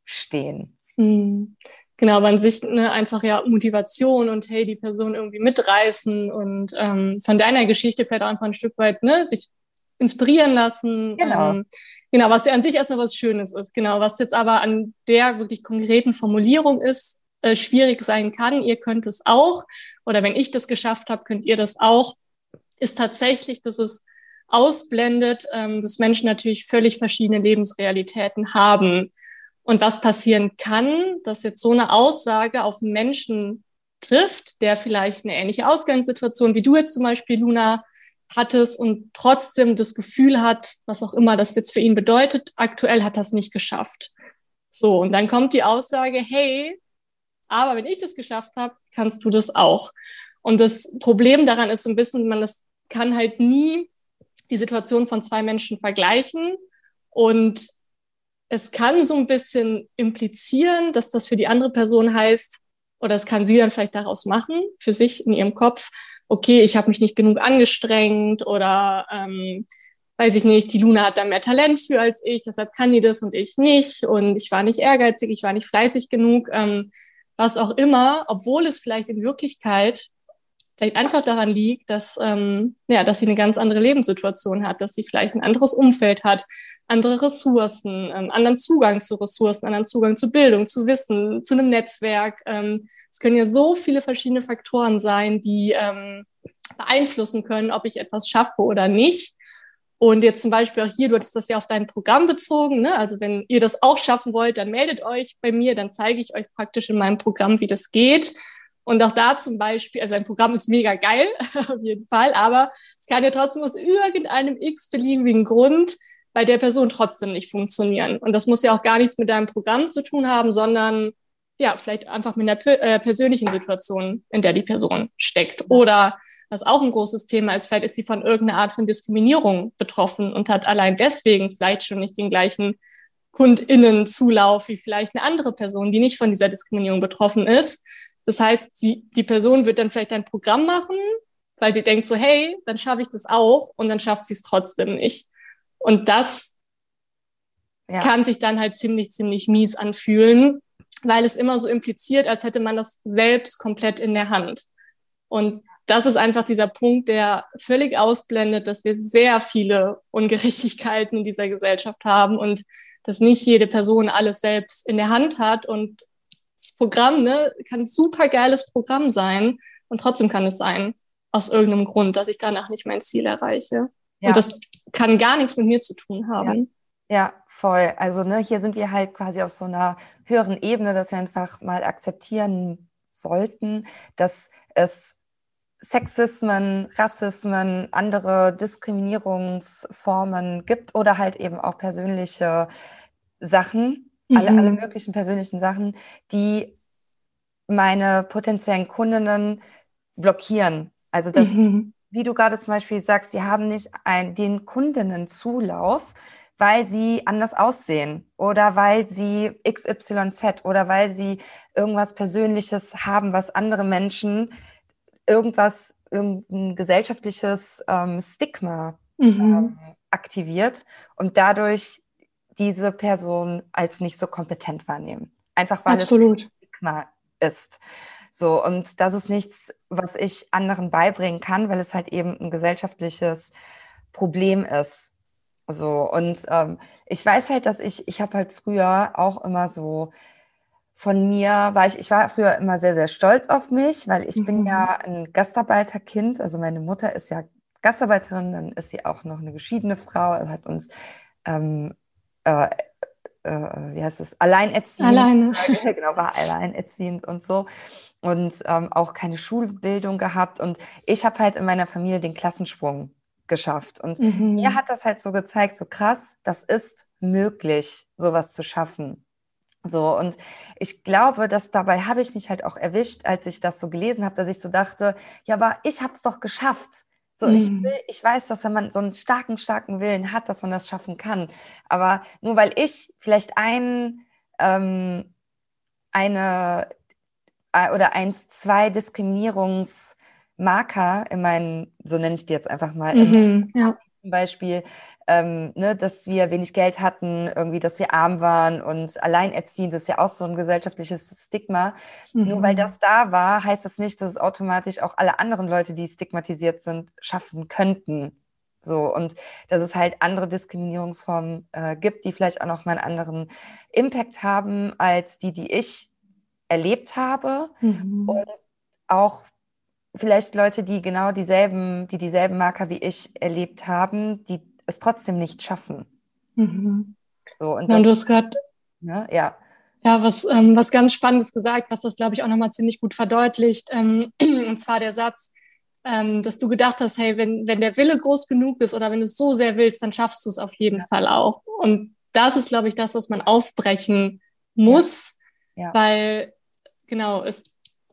stehen. Mhm. Genau, aber an sich ne, einfach ja Motivation und hey, die Person irgendwie mitreißen und ähm, von deiner Geschichte vielleicht auch einfach ein Stück weit ne, sich inspirieren lassen. Genau. Ähm, genau, was ja an sich erstmal was Schönes ist. Genau, was jetzt aber an der wirklich konkreten Formulierung ist, äh, schwierig sein kann. Ihr könnt es auch. Oder wenn ich das geschafft habe, könnt ihr das auch. Ist tatsächlich, dass es ausblendet, ähm, dass Menschen natürlich völlig verschiedene Lebensrealitäten haben. Und was passieren kann, dass jetzt so eine Aussage auf einen Menschen trifft, der vielleicht eine ähnliche Ausgangssituation wie du jetzt zum Beispiel, Luna, hattest und trotzdem das Gefühl hat, was auch immer das jetzt für ihn bedeutet, aktuell hat das nicht geschafft. So, und dann kommt die Aussage, hey, aber wenn ich das geschafft habe, kannst du das auch. Und das Problem daran ist so ein bisschen, man das kann halt nie die Situation von zwei Menschen vergleichen. Und es kann so ein bisschen implizieren, dass das für die andere Person heißt, oder es kann sie dann vielleicht daraus machen, für sich in ihrem Kopf, okay, ich habe mich nicht genug angestrengt oder ähm, weiß ich nicht, die Luna hat da mehr Talent für als ich, deshalb kann die das und ich nicht und ich war nicht ehrgeizig, ich war nicht fleißig genug, ähm, was auch immer, obwohl es vielleicht in Wirklichkeit vielleicht einfach daran liegt, dass, ähm, ja, dass sie eine ganz andere Lebenssituation hat, dass sie vielleicht ein anderes Umfeld hat, andere Ressourcen, ähm, anderen Zugang zu Ressourcen, anderen Zugang zu Bildung, zu Wissen, zu einem Netzwerk. Ähm, es können ja so viele verschiedene Faktoren sein, die, ähm, beeinflussen können, ob ich etwas schaffe oder nicht. Und jetzt zum Beispiel auch hier, du hattest das ja auf dein Programm bezogen. Ne? Also wenn ihr das auch schaffen wollt, dann meldet euch bei mir, dann zeige ich euch praktisch in meinem Programm, wie das geht. Und auch da zum Beispiel, also ein Programm ist mega geil, auf jeden Fall, aber es kann ja trotzdem aus irgendeinem x-beliebigen Grund bei der Person trotzdem nicht funktionieren. Und das muss ja auch gar nichts mit deinem Programm zu tun haben, sondern ja, vielleicht einfach mit einer äh, persönlichen Situation, in der die Person steckt. Oder was auch ein großes Thema ist, vielleicht ist sie von irgendeiner Art von Diskriminierung betroffen und hat allein deswegen vielleicht schon nicht den gleichen KundInnen-Zulauf wie vielleicht eine andere Person, die nicht von dieser Diskriminierung betroffen ist. Das heißt, sie, die Person wird dann vielleicht ein Programm machen, weil sie denkt so, hey, dann schaffe ich das auch und dann schafft sie es trotzdem nicht. Und das ja. kann sich dann halt ziemlich, ziemlich mies anfühlen, weil es immer so impliziert, als hätte man das selbst komplett in der Hand. Und das ist einfach dieser Punkt, der völlig ausblendet, dass wir sehr viele Ungerechtigkeiten in dieser Gesellschaft haben und dass nicht jede Person alles selbst in der Hand hat. Und das Programm ne, kann ein super geiles Programm sein und trotzdem kann es sein, aus irgendeinem Grund, dass ich danach nicht mein Ziel erreiche. Ja. Und das kann gar nichts mit mir zu tun haben. Ja, ja voll. Also ne, hier sind wir halt quasi auf so einer höheren Ebene, dass wir einfach mal akzeptieren sollten, dass es Sexismen, Rassismen, andere Diskriminierungsformen gibt oder halt eben auch persönliche Sachen, mhm. alle, alle möglichen persönlichen Sachen, die meine potenziellen Kundinnen blockieren. Also das, mhm. wie du gerade zum Beispiel sagst, sie haben nicht ein, den Kundinnen Zulauf, weil sie anders aussehen oder weil sie XYZ oder weil sie irgendwas Persönliches haben, was andere Menschen irgendwas, irgendein gesellschaftliches ähm, Stigma mhm. ähm, aktiviert und dadurch diese Person als nicht so kompetent wahrnehmen. Einfach weil Absolut. es Stigma ist. So, und das ist nichts, was ich anderen beibringen kann, weil es halt eben ein gesellschaftliches Problem ist. So, und ähm, ich weiß halt, dass ich, ich habe halt früher auch immer so von mir war ich, ich war früher immer sehr, sehr stolz auf mich, weil ich mhm. bin ja ein Gastarbeiterkind. Also meine Mutter ist ja Gastarbeiterin, dann ist sie auch noch eine geschiedene Frau, also hat uns, ähm, äh, äh, wie heißt es, alleinerziehend. Alleine. genau, war alleinerziehend und so. Und ähm, auch keine Schulbildung gehabt. Und ich habe halt in meiner Familie den Klassensprung geschafft. Und mhm. mir hat das halt so gezeigt, so krass, das ist möglich, sowas zu schaffen. So, und ich glaube, dass dabei habe ich mich halt auch erwischt, als ich das so gelesen habe, dass ich so dachte, ja, aber ich habe es doch geschafft. So, ich will, ich weiß, dass wenn man so einen starken, starken Willen hat, dass man das schaffen kann. Aber nur weil ich vielleicht ein, ähm, eine äh, oder eins, zwei Diskriminierungsmarker in meinen, so nenne ich die jetzt einfach mal, mhm, ja. zum Beispiel ähm, ne, dass wir wenig Geld hatten, irgendwie, dass wir arm waren und alleinerziehend, das ist ja auch so ein gesellschaftliches Stigma. Mhm. Nur weil mhm. das da war, heißt das nicht, dass es automatisch auch alle anderen Leute, die stigmatisiert sind, schaffen könnten. So, und dass es halt andere Diskriminierungsformen äh, gibt, die vielleicht auch noch mal einen anderen Impact haben als die, die ich erlebt habe. Mhm. Und auch vielleicht Leute, die genau dieselben, die dieselben Marker wie ich erlebt haben, die es trotzdem nicht schaffen. Mhm. So, und, ja, und du hast gerade ne, ja. Ja, was, ähm, was ganz Spannendes gesagt, was das, glaube ich, auch nochmal ziemlich gut verdeutlicht. Ähm, und zwar der Satz, ähm, dass du gedacht hast, hey, wenn, wenn der Wille groß genug ist oder wenn du es so sehr willst, dann schaffst du es auf jeden ja. Fall auch. Und das ist, glaube ich, das, was man aufbrechen muss, ja. Ja. weil genau, es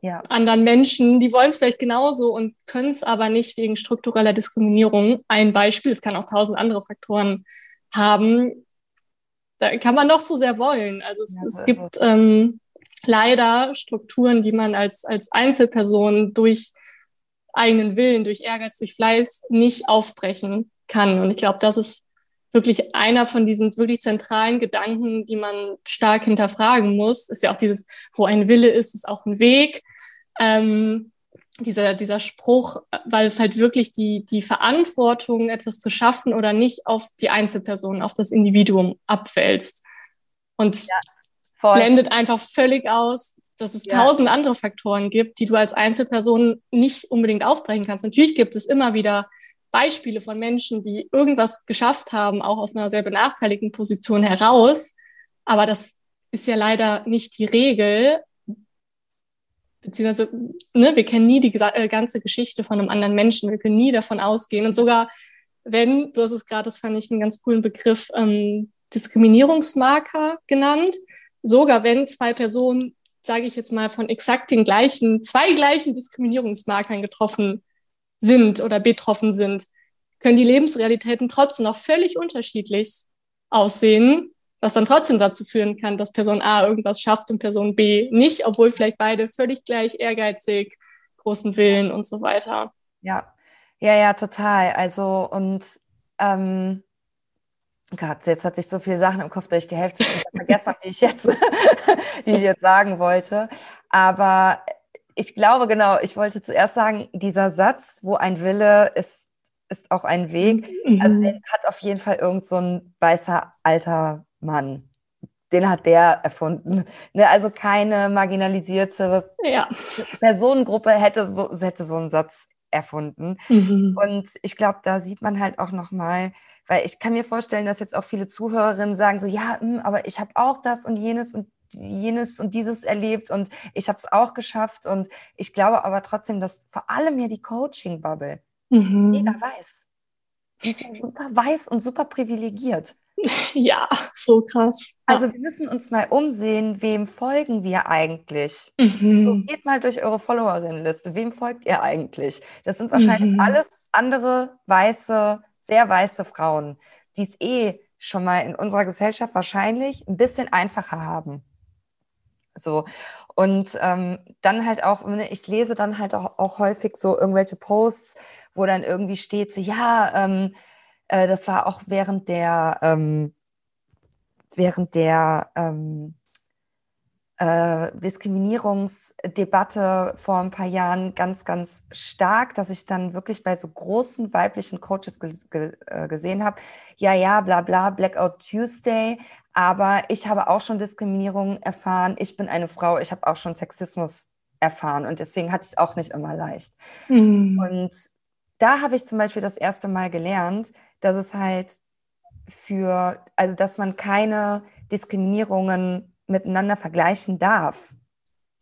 ja. anderen Menschen, die wollen es vielleicht genauso und können es aber nicht wegen struktureller Diskriminierung. Ein Beispiel, es kann auch tausend andere Faktoren haben. Da kann man noch so sehr wollen. Also es, ja, es gibt ähm, leider Strukturen, die man als, als Einzelperson durch eigenen Willen, durch Ehrgeiz, durch Fleiß nicht aufbrechen kann. Und ich glaube, das ist wirklich einer von diesen wirklich zentralen Gedanken, die man stark hinterfragen muss. Ist ja auch dieses, wo ein Wille ist, ist auch ein Weg ähm, dieser, dieser Spruch, weil es halt wirklich die, die Verantwortung, etwas zu schaffen oder nicht, auf die Einzelperson, auf das Individuum abwälzt. Und ja, blendet einfach völlig aus, dass es ja. tausend andere Faktoren gibt, die du als Einzelperson nicht unbedingt aufbrechen kannst. Natürlich gibt es immer wieder Beispiele von Menschen, die irgendwas geschafft haben, auch aus einer sehr benachteiligten Position heraus. Aber das ist ja leider nicht die Regel. Beziehungsweise, ne, wir kennen nie die äh, ganze Geschichte von einem anderen Menschen. Wir können nie davon ausgehen. Und sogar wenn, du hast es gerade, das fand ich einen ganz coolen Begriff, ähm, Diskriminierungsmarker genannt. Sogar wenn zwei Personen, sage ich jetzt mal, von exakt den gleichen, zwei gleichen Diskriminierungsmarkern getroffen sind oder betroffen sind, können die Lebensrealitäten trotzdem noch völlig unterschiedlich aussehen, was dann trotzdem dazu führen kann, dass Person A irgendwas schafft und Person B nicht, obwohl vielleicht beide völlig gleich ehrgeizig, großen Willen und so weiter. Ja, ja, ja, total. Also und ähm, Gott, jetzt hat sich so viele Sachen im Kopf, dass ich die Hälfte vergessen habe, die ich jetzt, die ich jetzt sagen wollte. Aber ich glaube genau, ich wollte zuerst sagen, dieser Satz, wo ein Wille ist, ist auch ein Weg. Mhm. Also den hat auf jeden Fall irgend so ein weißer alter Mann. Den hat der erfunden. Ne, also keine marginalisierte ja. Personengruppe hätte so, hätte so einen Satz erfunden. Mhm. Und ich glaube, da sieht man halt auch nochmal, weil ich kann mir vorstellen, dass jetzt auch viele Zuhörerinnen sagen so, ja, mh, hm, aber ich habe auch das und jenes und jenes und dieses erlebt und ich habe es auch geschafft. Und ich glaube aber trotzdem, dass vor allem ja die Coaching-Bubble mhm. mega weiß. Die ist ja super weiß und super privilegiert. Ja, so krass. Also wir müssen uns mal umsehen, wem folgen wir eigentlich? Mhm. So, geht mal durch eure Followerinnenliste. Wem folgt ihr eigentlich? Das sind wahrscheinlich mhm. alles andere weiße sehr weiße Frauen, die es eh schon mal in unserer Gesellschaft wahrscheinlich ein bisschen einfacher haben. So. Und ähm, dann halt auch, ne, ich lese dann halt auch, auch, häufig so irgendwelche Posts, wo dann irgendwie steht, so ja, ähm, äh, das war auch während der, ähm, während der ähm, äh, Diskriminierungsdebatte vor ein paar Jahren ganz, ganz stark, dass ich dann wirklich bei so großen weiblichen Coaches ge ge äh, gesehen habe, ja, ja, bla bla, Blackout Tuesday, aber ich habe auch schon Diskriminierung erfahren, ich bin eine Frau, ich habe auch schon Sexismus erfahren und deswegen hatte ich es auch nicht immer leicht. Mhm. Und da habe ich zum Beispiel das erste Mal gelernt, dass es halt für, also dass man keine Diskriminierungen miteinander vergleichen darf.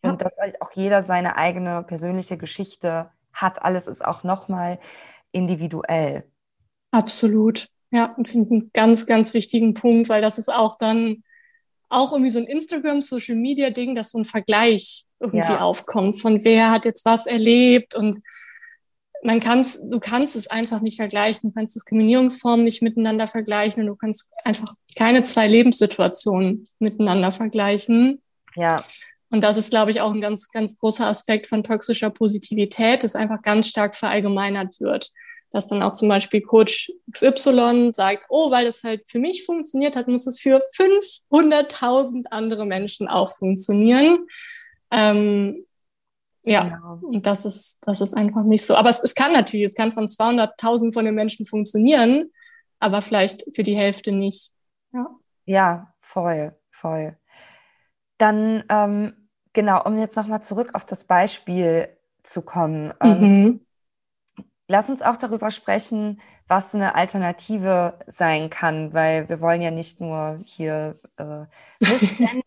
Ja. Und dass halt auch jeder seine eigene persönliche Geschichte hat. Alles ist auch nochmal individuell. Absolut. Ja, und finde ich einen ganz, ganz wichtigen Punkt, weil das ist auch dann auch irgendwie so ein Instagram, Social Media Ding, dass so ein Vergleich irgendwie ja. aufkommt von wer hat jetzt was erlebt und man kann's, du kannst es einfach nicht vergleichen. Du kannst Diskriminierungsformen nicht miteinander vergleichen und du kannst einfach keine zwei Lebenssituationen miteinander vergleichen. Ja. Und das ist, glaube ich, auch ein ganz, ganz großer Aspekt von toxischer Positivität, dass einfach ganz stark verallgemeinert wird. Dass dann auch zum Beispiel Coach XY sagt, oh, weil das halt für mich funktioniert hat, muss es für 500.000 andere Menschen auch funktionieren. Ähm, ja, genau. und das ist, das ist einfach nicht so. Aber es, es kann natürlich, es kann von 200.000 von den Menschen funktionieren, aber vielleicht für die Hälfte nicht. Ja, ja voll, voll. Dann, ähm, genau, um jetzt nochmal zurück auf das Beispiel zu kommen. Ähm, mhm. Lass uns auch darüber sprechen, was eine Alternative sein kann, weil wir wollen ja nicht nur hier äh, Missstände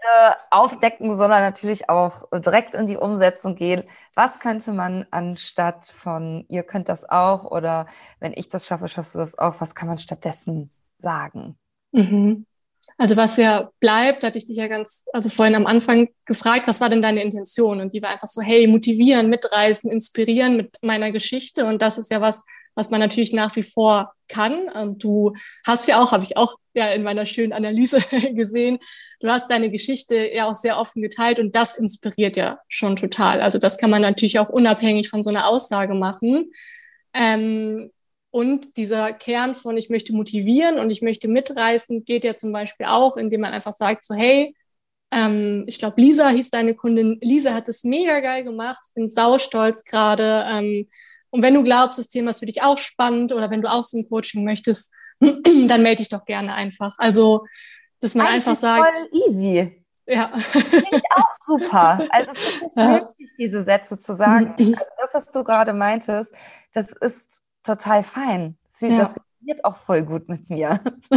aufdecken, sondern natürlich auch direkt in die Umsetzung gehen. Was könnte man anstatt von ihr könnt das auch oder wenn ich das schaffe, schaffst du das auch, was kann man stattdessen sagen? Mhm. Also was ja bleibt, hatte ich dich ja ganz, also vorhin am Anfang gefragt, was war denn deine Intention? Und die war einfach so, hey, motivieren, mitreißen, inspirieren mit meiner Geschichte. Und das ist ja was, was man natürlich nach wie vor kann. Und du hast ja auch, habe ich auch ja in meiner schönen Analyse gesehen, du hast deine Geschichte ja auch sehr offen geteilt und das inspiriert ja schon total. Also das kann man natürlich auch unabhängig von so einer Aussage machen. Ähm, und dieser Kern von ich möchte motivieren und ich möchte mitreißen geht ja zum Beispiel auch, indem man einfach sagt so, hey, ähm, ich glaube, Lisa hieß deine Kundin, Lisa hat es mega geil gemacht, bin saustolz gerade. Ähm, und wenn du glaubst, das Thema ist für dich auch spannend oder wenn du auch so ein Coaching möchtest, dann melde dich doch gerne einfach. Also, dass man Eigentlich einfach sagt. Voll easy. Ja. Finde ich auch super. Also es ist nicht ja. nötig, diese Sätze zu sagen. Also das, was du gerade meintest, das ist total fein. Das, ja. das funktioniert auch voll gut mit mir.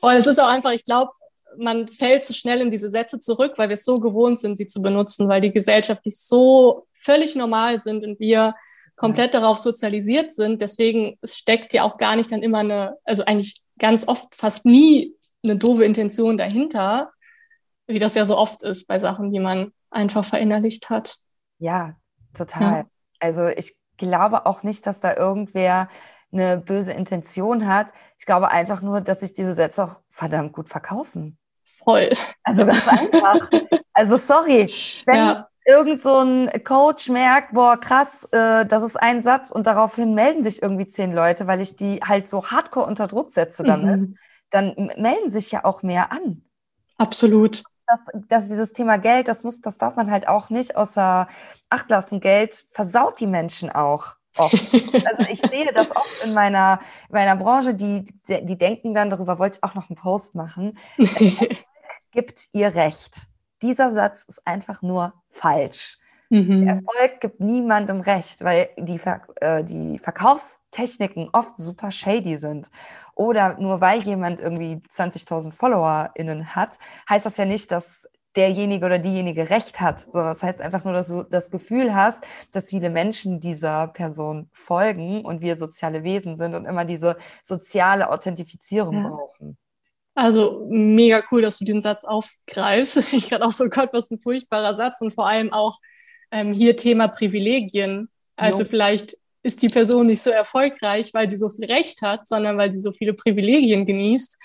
Und es ist auch einfach, ich glaube, man fällt zu so schnell in diese Sätze zurück, weil wir es so gewohnt sind, sie zu benutzen, weil die gesellschaftlich so völlig normal sind und wir komplett darauf sozialisiert sind. Deswegen steckt ja auch gar nicht dann immer eine, also eigentlich ganz oft fast nie eine doofe Intention dahinter, wie das ja so oft ist bei Sachen, die man einfach verinnerlicht hat. Ja, total. Ja. Also ich glaube auch nicht, dass da irgendwer eine böse Intention hat. Ich glaube einfach nur, dass sich diese Sätze auch verdammt gut verkaufen. Voll. Also ganz einfach. Also sorry, wenn ja. irgend so ein Coach merkt, boah, krass, äh, das ist ein Satz und daraufhin melden sich irgendwie zehn Leute, weil ich die halt so hardcore unter Druck setze damit, mhm. dann melden sich ja auch mehr an. Absolut dass, dass dieses Thema Geld, das muss, das darf man halt auch nicht außer Acht lassen. Geld versaut die Menschen auch. Oft. Also ich sehe das oft in meiner, in meiner Branche, die, die denken dann, darüber wollte ich auch noch einen Post machen. gibt ihr Recht. Dieser Satz ist einfach nur falsch. Mhm. Erfolg gibt niemandem recht, weil die, Ver äh, die Verkaufstechniken oft super shady sind. Oder nur weil jemand irgendwie 20.000 FollowerInnen hat, heißt das ja nicht, dass derjenige oder diejenige recht hat, sondern das heißt einfach nur, dass du das Gefühl hast, dass viele Menschen dieser Person folgen und wir soziale Wesen sind und immer diese soziale Authentifizierung ja. brauchen. Also mega cool, dass du den Satz aufgreifst. Ich gerade auch so, Gott, was ein furchtbarer Satz und vor allem auch ähm, hier Thema Privilegien. Also jo. vielleicht ist die Person nicht so erfolgreich, weil sie so viel Recht hat, sondern weil sie so viele Privilegien genießt,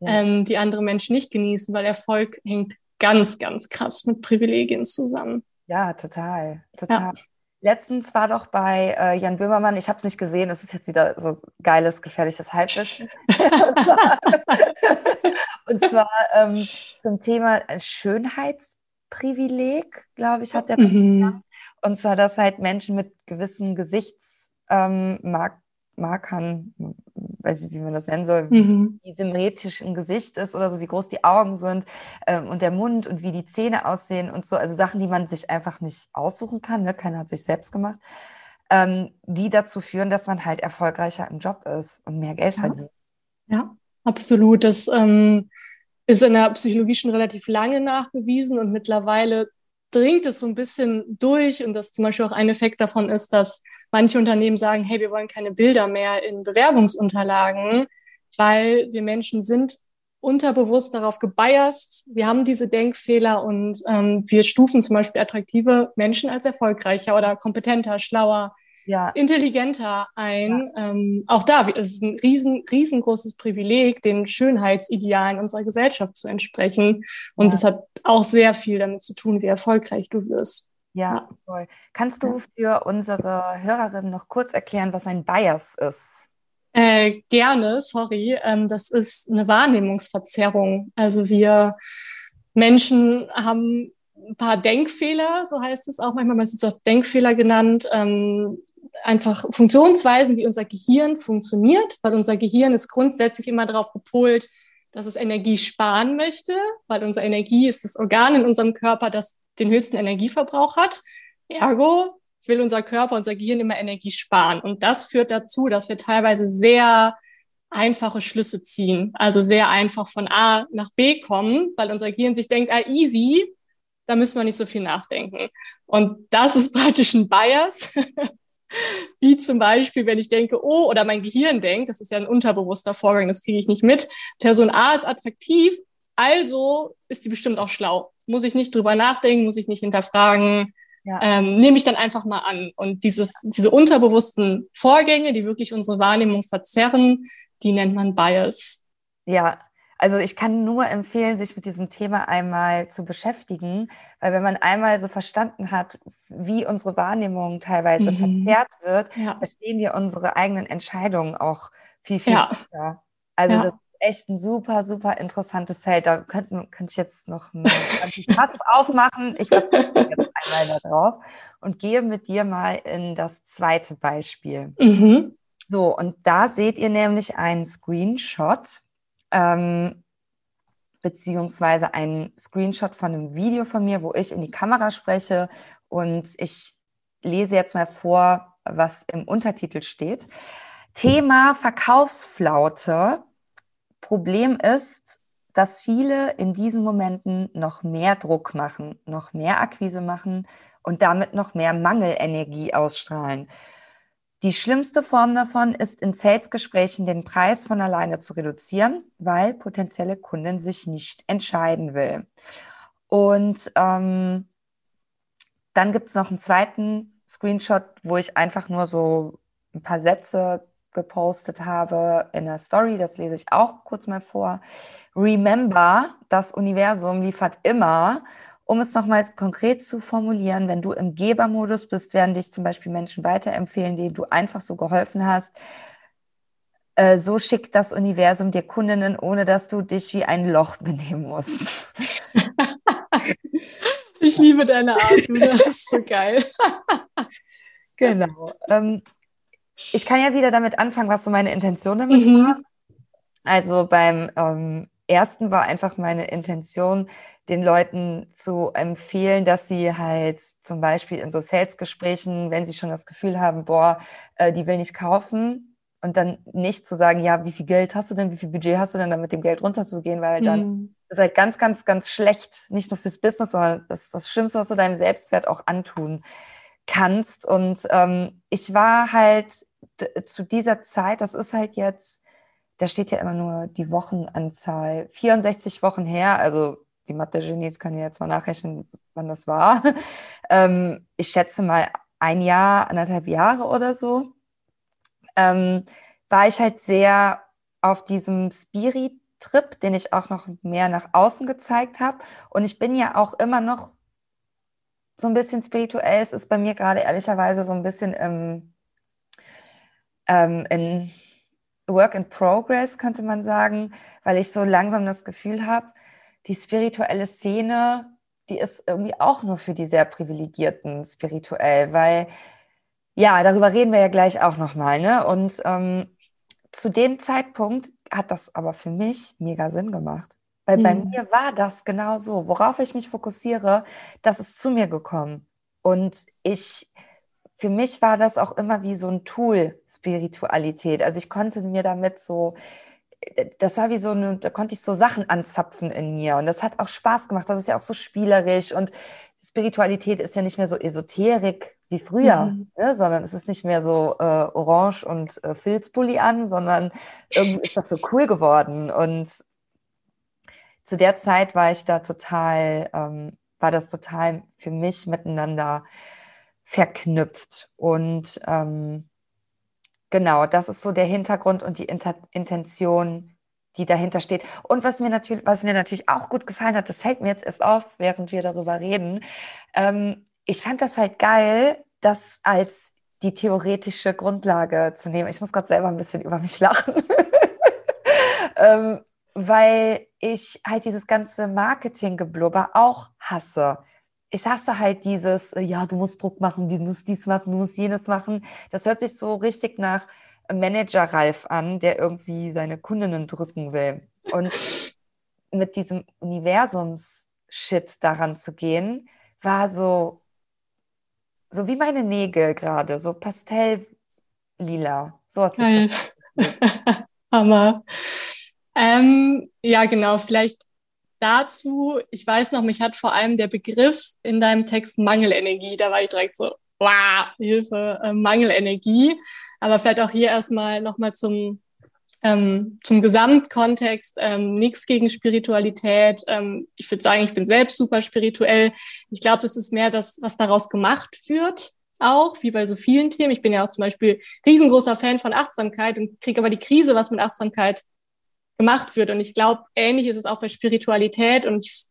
ja. ähm, die andere Menschen nicht genießen, weil Erfolg hängt ganz, ganz krass mit Privilegien zusammen. Ja, total, total. Ja. Letztens war doch bei äh, Jan Böhmermann, ich habe es nicht gesehen, es ist jetzt wieder so geiles, gefährliches Halbwissen. und zwar ähm, zum Thema Schönheitsprivileg, glaube ich, hat der mhm. Und zwar, dass halt Menschen mit gewissen Gesichtsmarkern, ähm, weiß ich, wie man das nennen soll, mhm. wie symmetrisch ein Gesicht ist oder so, wie groß die Augen sind ähm, und der Mund und wie die Zähne aussehen und so. Also Sachen, die man sich einfach nicht aussuchen kann. Ne? Keiner hat sich selbst gemacht. Ähm, die dazu führen, dass man halt erfolgreicher im Job ist und mehr Geld ja. verdient. Ja, absolut. Das ähm, ist in der Psychologie schon relativ lange nachgewiesen und mittlerweile dringt es so ein bisschen durch und das zum Beispiel auch ein Effekt davon ist, dass manche Unternehmen sagen, hey, wir wollen keine Bilder mehr in Bewerbungsunterlagen, weil wir Menschen sind unterbewusst darauf gebiased. Wir haben diese Denkfehler und ähm, wir stufen zum Beispiel attraktive Menschen als erfolgreicher oder kompetenter, schlauer, ja. intelligenter ein. Ja. Ähm, auch da es ist ein riesen, riesengroßes Privileg, den Schönheitsidealen unserer Gesellschaft zu entsprechen. Und es ja. hat auch sehr viel damit zu tun, wie erfolgreich du wirst. Ja, toll. Kannst du für unsere Hörerinnen noch kurz erklären, was ein Bias ist? Äh, gerne, sorry. Ähm, das ist eine Wahrnehmungsverzerrung. Also wir Menschen haben ein paar Denkfehler, so heißt es auch manchmal, man ist es auch Denkfehler genannt, ähm, einfach Funktionsweisen, wie unser Gehirn funktioniert, weil unser Gehirn ist grundsätzlich immer darauf gepolt, dass es Energie sparen möchte, weil unsere Energie ist das Organ in unserem Körper, das den höchsten Energieverbrauch hat. Ergo will unser Körper, unser Gehirn immer Energie sparen. Und das führt dazu, dass wir teilweise sehr einfache Schlüsse ziehen, also sehr einfach von A nach B kommen, weil unser Gehirn sich denkt, ah, easy, da müssen wir nicht so viel nachdenken. Und das ist praktisch ein Bias, wie zum Beispiel, wenn ich denke, oh, oder mein Gehirn denkt, das ist ja ein unterbewusster Vorgang, das kriege ich nicht mit. Person A ist attraktiv, also ist die bestimmt auch schlau. Muss ich nicht drüber nachdenken, muss ich nicht hinterfragen, ja. ähm, nehme ich dann einfach mal an. Und dieses, diese unterbewussten Vorgänge, die wirklich unsere Wahrnehmung verzerren, die nennt man Bias. Ja, also ich kann nur empfehlen, sich mit diesem Thema einmal zu beschäftigen, weil wenn man einmal so verstanden hat, wie unsere Wahrnehmung teilweise mhm. verzerrt wird, ja. verstehen wir unsere eigenen Entscheidungen auch viel, viel ja. besser. Also ja. das ist echt ein super, super interessantes Feld. Da könnte, könnte ich jetzt noch ein Fass aufmachen. Ich verzichte jetzt einmal darauf und gehe mit dir mal in das zweite Beispiel. Mhm. So, und da seht ihr nämlich einen Screenshot ähm, beziehungsweise ein Screenshot von einem Video von mir, wo ich in die Kamera spreche und ich lese jetzt mal vor, was im Untertitel steht. Thema Verkaufsflaute. Problem ist, dass viele in diesen Momenten noch mehr Druck machen, noch mehr Akquise machen und damit noch mehr Mangelenergie ausstrahlen. Die schlimmste Form davon ist, in Sales-Gesprächen den Preis von alleine zu reduzieren, weil potenzielle Kunden sich nicht entscheiden will. Und ähm, dann gibt es noch einen zweiten Screenshot, wo ich einfach nur so ein paar Sätze gepostet habe in der Story. Das lese ich auch kurz mal vor. Remember, das Universum liefert immer um es nochmals konkret zu formulieren, wenn du im Gebermodus bist, werden dich zum Beispiel Menschen weiterempfehlen, denen du einfach so geholfen hast. Äh, so schickt das Universum dir Kundinnen, ohne dass du dich wie ein Loch benehmen musst. ich liebe deine Art, du, das ist so geil. genau. Ähm, ich kann ja wieder damit anfangen, was so meine Intention damit mhm. war. Also beim ähm, ersten war einfach meine Intention, den Leuten zu empfehlen, dass sie halt zum Beispiel in so Sales-Gesprächen, wenn sie schon das Gefühl haben, boah, äh, die will nicht kaufen, und dann nicht zu sagen, ja, wie viel Geld hast du denn, wie viel Budget hast du denn, da mit dem Geld runterzugehen, weil dann mhm. ist halt ganz, ganz, ganz schlecht, nicht nur fürs Business, sondern das ist das Schlimmste, was du deinem Selbstwert auch antun kannst. Und ähm, ich war halt zu dieser Zeit, das ist halt jetzt, da steht ja immer nur die Wochenanzahl, 64 Wochen her, also die Mathe-Genies können ja jetzt mal nachrechnen, wann das war. ähm, ich schätze mal ein Jahr, anderthalb Jahre oder so, ähm, war ich halt sehr auf diesem Spirit-Trip, den ich auch noch mehr nach außen gezeigt habe. Und ich bin ja auch immer noch so ein bisschen spirituell. Es ist bei mir gerade ehrlicherweise so ein bisschen im, ähm, in Work in Progress, könnte man sagen, weil ich so langsam das Gefühl habe, die spirituelle Szene, die ist irgendwie auch nur für die sehr privilegierten spirituell, weil ja, darüber reden wir ja gleich auch nochmal, ne? Und ähm, zu dem Zeitpunkt hat das aber für mich mega Sinn gemacht. Weil mhm. bei mir war das genau so. Worauf ich mich fokussiere, das ist zu mir gekommen. Und ich, für mich war das auch immer wie so ein Tool, Spiritualität. Also ich konnte mir damit so das war wie so eine, da konnte ich so Sachen anzapfen in mir und das hat auch Spaß gemacht. Das ist ja auch so spielerisch und Spiritualität ist ja nicht mehr so esoterik wie früher, mhm. ne? sondern es ist nicht mehr so äh, orange und äh, Filzpulli an, sondern irgendwie ist das so cool geworden und zu der Zeit war ich da total, ähm, war das total für mich miteinander verknüpft und ähm, Genau, das ist so der Hintergrund und die Inter Intention, die dahinter steht. Und was mir natürlich, was mir natürlich auch gut gefallen hat, das fällt mir jetzt erst auf, während wir darüber reden. Ähm, ich fand das halt geil, das als die theoretische Grundlage zu nehmen. Ich muss gerade selber ein bisschen über mich lachen, ähm, weil ich halt dieses ganze Marketinggeblubber auch hasse ich hasse halt dieses, äh, ja, du musst Druck machen, du musst dies machen, du musst jenes machen. Das hört sich so richtig nach Manager Ralf an, der irgendwie seine Kundinnen drücken will. Und mit diesem Universums-Shit daran zu gehen, war so, so wie meine Nägel gerade, so pastelllila. So hat sich das Hammer. Ähm, ja, genau, vielleicht dazu, ich weiß noch, mich hat vor allem der Begriff in deinem Text Mangelenergie, da war ich direkt so, wow, Hilfe, äh, Mangelenergie. Aber vielleicht auch hier erstmal nochmal zum, ähm, zum Gesamtkontext, ähm, nichts gegen Spiritualität. Ähm, ich würde sagen, ich bin selbst super spirituell. Ich glaube, das ist mehr das, was daraus gemacht wird auch, wie bei so vielen Themen. Ich bin ja auch zum Beispiel riesengroßer Fan von Achtsamkeit und kriege aber die Krise, was mit Achtsamkeit gemacht wird. Und ich glaube, ähnlich ist es auch bei Spiritualität und ich,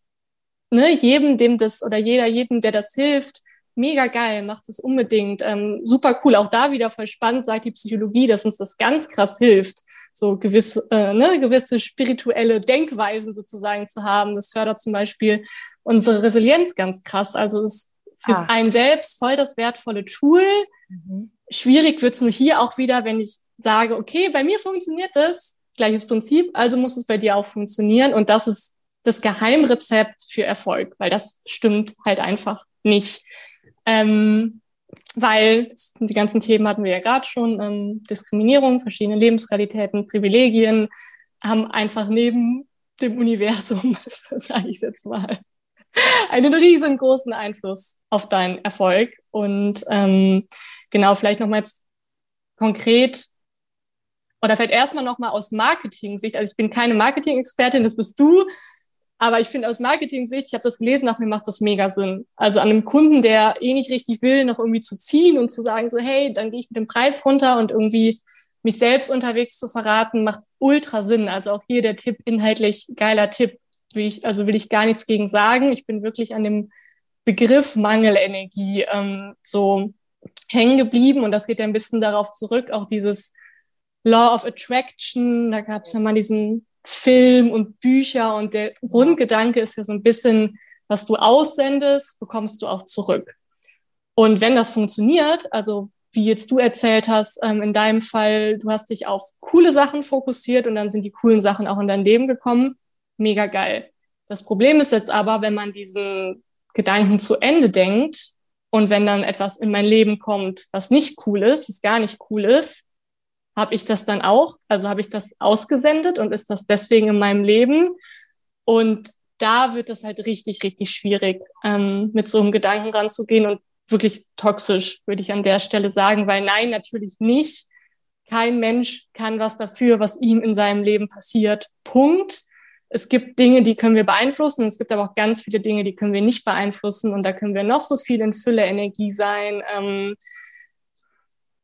ne, jedem, dem das oder jeder, jedem, der das hilft, mega geil, macht es unbedingt. Ähm, super cool. Auch da wieder voll spannend, sagt die Psychologie, dass uns das ganz krass hilft, so gewisse, äh, ne, gewisse spirituelle Denkweisen sozusagen zu haben. Das fördert zum Beispiel unsere Resilienz ganz krass. Also es ist für ah. einen selbst voll das wertvolle Tool. Mhm. Schwierig wird es nur hier auch wieder, wenn ich sage, okay, bei mir funktioniert das, gleiches Prinzip, also muss es bei dir auch funktionieren. Und das ist das Geheimrezept für Erfolg, weil das stimmt halt einfach nicht. Ähm, weil die ganzen Themen hatten wir ja gerade schon, ähm, Diskriminierung, verschiedene Lebensrealitäten, Privilegien, haben einfach neben dem Universum, sage ich jetzt mal, einen riesengroßen Einfluss auf deinen Erfolg. Und ähm, genau, vielleicht nochmal jetzt konkret oder vielleicht erstmal nochmal aus Marketing-Sicht. Also ich bin keine Marketing-Expertin, das bist du. Aber ich finde aus Marketing-Sicht, ich habe das gelesen, nach mir macht das mega Sinn. Also an einem Kunden, der eh nicht richtig will, noch irgendwie zu ziehen und zu sagen, so, hey, dann gehe ich mit dem Preis runter und irgendwie mich selbst unterwegs zu verraten, macht ultra Sinn. Also auch hier der Tipp, inhaltlich geiler Tipp. Will ich, also will ich gar nichts gegen sagen. Ich bin wirklich an dem Begriff Mangelenergie ähm, so hängen geblieben und das geht ja ein bisschen darauf zurück, auch dieses Law of Attraction, da gab es ja mal diesen Film und Bücher und der Grundgedanke ist ja so ein bisschen, was du aussendest, bekommst du auch zurück. Und wenn das funktioniert, also wie jetzt du erzählt hast, ähm, in deinem Fall, du hast dich auf coole Sachen fokussiert und dann sind die coolen Sachen auch in dein Leben gekommen, mega geil. Das Problem ist jetzt aber, wenn man diesen Gedanken zu Ende denkt und wenn dann etwas in mein Leben kommt, was nicht cool ist, was gar nicht cool ist, habe ich das dann auch? Also habe ich das ausgesendet und ist das deswegen in meinem Leben? Und da wird es halt richtig, richtig schwierig, ähm, mit so einem Gedanken ranzugehen und wirklich toxisch, würde ich an der Stelle sagen, weil nein, natürlich nicht. Kein Mensch kann was dafür, was ihm in seinem Leben passiert. Punkt. Es gibt Dinge, die können wir beeinflussen. Es gibt aber auch ganz viele Dinge, die können wir nicht beeinflussen. Und da können wir noch so viel in Fülle Energie sein. Ähm,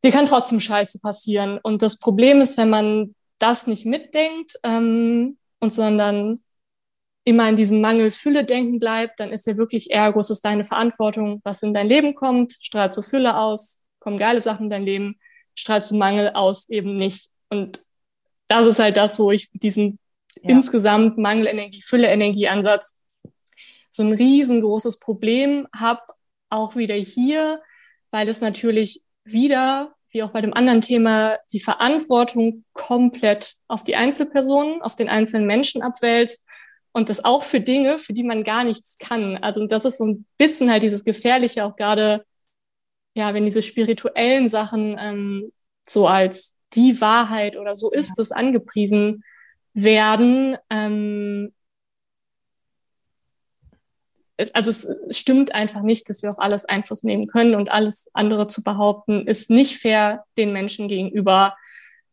dir kann trotzdem Scheiße passieren. Und das Problem ist, wenn man das nicht mitdenkt ähm, und sondern immer in diesem Mangel-Fülle-Denken bleibt, dann ist ja wirklich ergo, es ist deine Verantwortung, was in dein Leben kommt, strahlst du Fülle aus, kommen geile Sachen in dein Leben, strahlst du Mangel aus, eben nicht. Und das ist halt das, wo ich diesen ja. insgesamt Mangelenergie, Fülle-Energie-Ansatz so ein riesengroßes Problem habe, auch wieder hier, weil es natürlich wieder, wie auch bei dem anderen Thema, die Verantwortung komplett auf die Einzelpersonen, auf den einzelnen Menschen abwälzt und das auch für Dinge, für die man gar nichts kann. Also das ist so ein bisschen halt dieses Gefährliche, auch gerade, ja, wenn diese spirituellen Sachen ähm, so als die Wahrheit oder so ist es angepriesen werden, ähm, also es stimmt einfach nicht, dass wir auf alles Einfluss nehmen können und alles andere zu behaupten, ist nicht fair den Menschen gegenüber,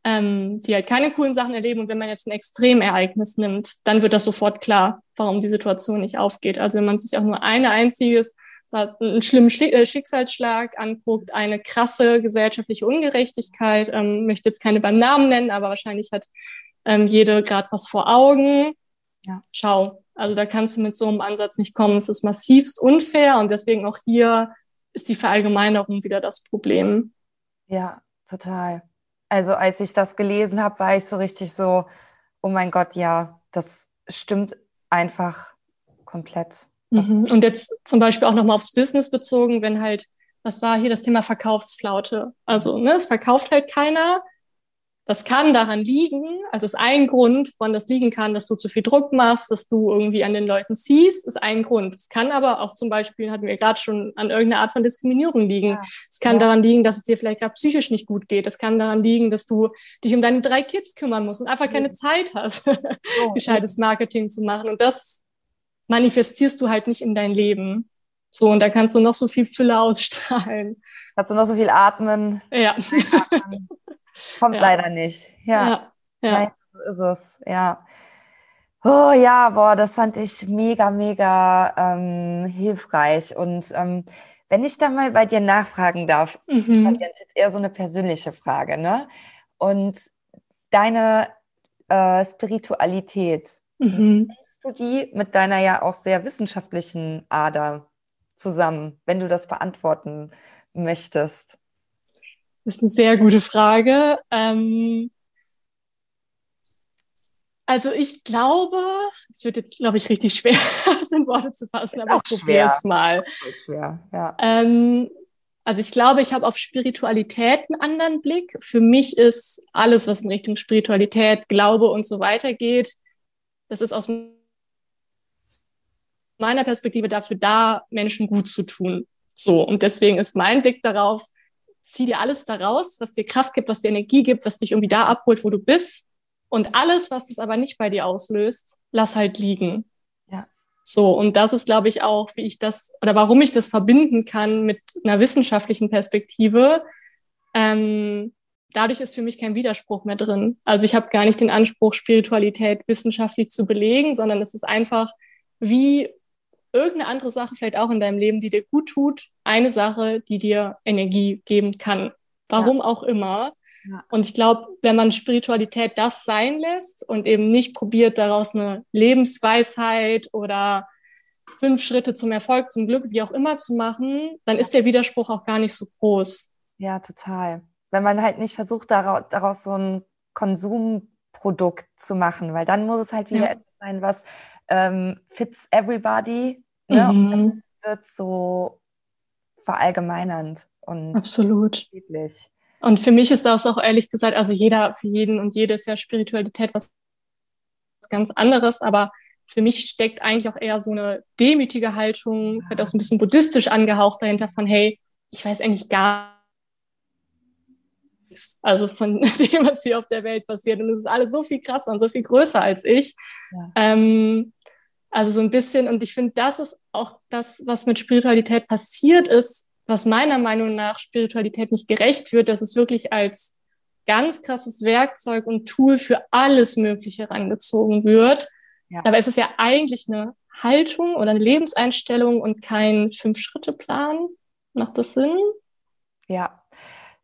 ähm, die halt keine coolen Sachen erleben. Und wenn man jetzt ein Extremereignis nimmt, dann wird das sofort klar, warum die Situation nicht aufgeht. Also wenn man sich auch nur eine einziges, das heißt, einen schlimmen äh, Schicksalsschlag anguckt, eine krasse gesellschaftliche Ungerechtigkeit, ähm, möchte jetzt keine beim Namen nennen, aber wahrscheinlich hat ähm, jede gerade was vor Augen. Ja. Ciao. Also da kannst du mit so einem Ansatz nicht kommen. Es ist massivst unfair und deswegen auch hier ist die Verallgemeinerung wieder das Problem. Ja, total. Also als ich das gelesen habe, war ich so richtig so, oh mein Gott, ja, das stimmt einfach komplett. Mhm. Und jetzt zum Beispiel auch nochmal aufs Business bezogen, wenn halt, was war hier das Thema Verkaufsflaute? Also, ne, es verkauft halt keiner. Das kann daran liegen, also ist ein Grund, woran das liegen kann, dass du zu viel Druck machst, dass du irgendwie an den Leuten ziehst, ist ein Grund. Es kann aber auch zum Beispiel, hatten wir gerade schon, an irgendeiner Art von Diskriminierung liegen. Ja. Es kann ja. daran liegen, dass es dir vielleicht gerade psychisch nicht gut geht. Es kann daran liegen, dass du dich um deine drei Kids kümmern musst und einfach keine ja. Zeit hast, oh, gescheites Marketing zu machen. Und das manifestierst du halt nicht in dein Leben. So, und da kannst du noch so viel Fülle ausstrahlen. Kannst du noch so viel atmen. Ja. Kommt ja. leider nicht. Ja. ja. Nein, so ist es. Ja. Oh ja, boah, das fand ich mega, mega ähm, hilfreich. Und ähm, wenn ich da mal bei dir nachfragen darf, mhm. das ist jetzt eher so eine persönliche Frage, ne? Und deine äh, Spiritualität, mhm. du die mit deiner ja auch sehr wissenschaftlichen Ader zusammen, wenn du das beantworten möchtest? Das ist eine sehr gute Frage. Ähm, also ich glaube, es wird jetzt, glaube ich, richtig schwer, das in Worte zu fassen, aber ich probiere es mal. Schwer, ja. Ähm, also ich glaube, ich habe auf Spiritualität einen anderen Blick. Für mich ist alles, was in Richtung Spiritualität, Glaube und so weiter geht, das ist aus meiner Perspektive dafür da, Menschen gut zu tun. So, und deswegen ist mein Blick darauf, zieh dir alles daraus, was dir Kraft gibt, was dir Energie gibt, was dich irgendwie da abholt, wo du bist. Und alles, was das aber nicht bei dir auslöst, lass halt liegen. Ja. So, und das ist, glaube ich, auch, wie ich das oder warum ich das verbinden kann mit einer wissenschaftlichen Perspektive. Ähm, dadurch ist für mich kein Widerspruch mehr drin. Also ich habe gar nicht den Anspruch, Spiritualität wissenschaftlich zu belegen, sondern es ist einfach wie irgendeine andere Sache, vielleicht auch in deinem Leben, die dir gut tut, eine Sache, die dir Energie geben kann. Warum ja. auch immer. Ja. Und ich glaube, wenn man Spiritualität das sein lässt und eben nicht probiert, daraus eine Lebensweisheit oder fünf Schritte zum Erfolg, zum Glück, wie auch immer zu machen, dann ist der Widerspruch auch gar nicht so groß. Ja, total. Wenn man halt nicht versucht, daraus, daraus so ein Konsumprodukt zu machen, weil dann muss es halt wieder ja. etwas sein, was ähm, fits everybody. Ne? Mhm. Und wird so verallgemeinernd und absolut. Lieblich. Und für mich ist das auch ehrlich gesagt, also jeder, für jeden und jede ist ja Spiritualität was ganz anderes, aber für mich steckt eigentlich auch eher so eine demütige Haltung, vielleicht auch so ein bisschen buddhistisch angehaucht dahinter von, hey, ich weiß eigentlich gar nichts, also von dem, was hier auf der Welt passiert. Und es ist alles so viel krasser und so viel größer als ich. Ja. Ähm, also so ein bisschen, und ich finde, das ist auch das, was mit Spiritualität passiert ist, was meiner Meinung nach Spiritualität nicht gerecht wird, dass es wirklich als ganz krasses Werkzeug und Tool für alles Mögliche rangezogen wird. Ja. Ist es ja eigentlich eine Haltung oder eine Lebenseinstellung und kein Fünf-Schritte-Plan. Macht das Sinn? Ja,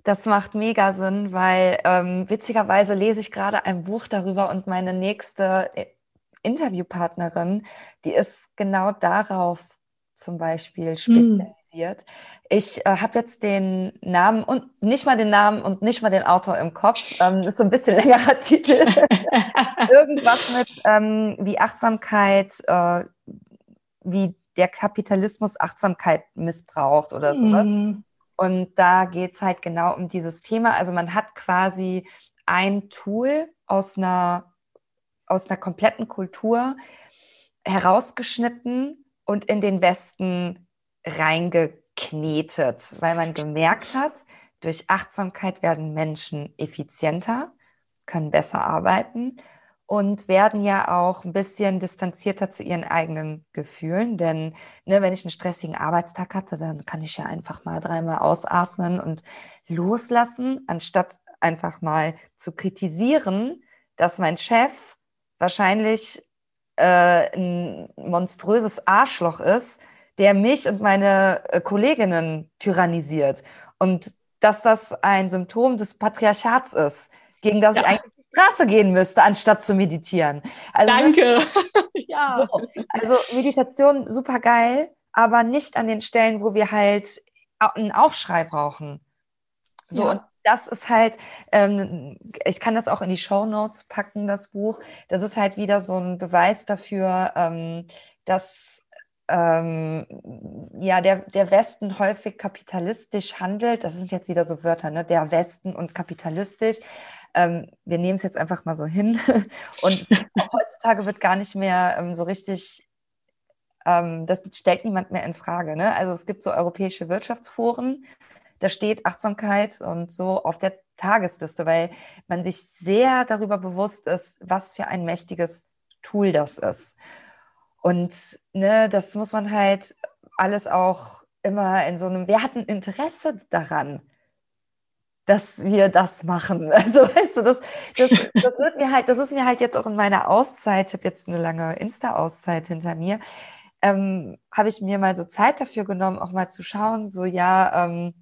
das macht mega Sinn, weil ähm, witzigerweise lese ich gerade ein Buch darüber und meine nächste äh, Interviewpartnerin, die ist genau darauf zum Beispiel hm. spezialisiert. Mm. Ich äh, habe jetzt den Namen und nicht mal den Namen und nicht mal den Autor im Kopf. Ähm, ist so ein bisschen längerer Titel. Irgendwas mit ähm, wie Achtsamkeit, äh, wie der Kapitalismus Achtsamkeit missbraucht oder sowas. Mm. Und da geht's halt genau um dieses Thema. Also man hat quasi ein Tool aus einer, aus einer kompletten Kultur herausgeschnitten und in den Westen reingeknetet, weil man gemerkt hat, durch Achtsamkeit werden Menschen effizienter, können besser arbeiten und werden ja auch ein bisschen distanzierter zu ihren eigenen Gefühlen. Denn ne, wenn ich einen stressigen Arbeitstag hatte, dann kann ich ja einfach mal dreimal ausatmen und loslassen, anstatt einfach mal zu kritisieren, dass mein Chef wahrscheinlich äh, ein monströses Arschloch ist, der mich und meine äh, Kolleginnen tyrannisiert. Und dass das ein Symptom des Patriarchats ist, gegen das ja. ich eigentlich die Straße gehen müsste, anstatt zu meditieren. Also, Danke. ja. So, also Meditation super geil, aber nicht an den Stellen, wo wir halt einen Aufschrei brauchen. So, ja. und das ist halt, ähm, ich kann das auch in die Show Notes packen, das Buch. Das ist halt wieder so ein Beweis dafür, ähm, dass ähm, ja, der, der Westen häufig kapitalistisch handelt. Das sind jetzt wieder so Wörter, ne? Der Westen und kapitalistisch. Ähm, wir nehmen es jetzt einfach mal so hin. Und heutzutage wird gar nicht mehr ähm, so richtig, ähm, das stellt niemand mehr in Frage. Ne? Also es gibt so europäische Wirtschaftsforen, da steht Achtsamkeit und so auf der Tagesliste, weil man sich sehr darüber bewusst ist, was für ein mächtiges Tool das ist. Und ne, das muss man halt alles auch immer in so einem, wer hat ein Interesse daran, dass wir das machen. Also weißt du, das, das, das wird mir halt, das ist mir halt jetzt auch in meiner Auszeit, ich habe jetzt eine lange Insta-Auszeit hinter mir, ähm, habe ich mir mal so Zeit dafür genommen, auch mal zu schauen, so ja, ähm,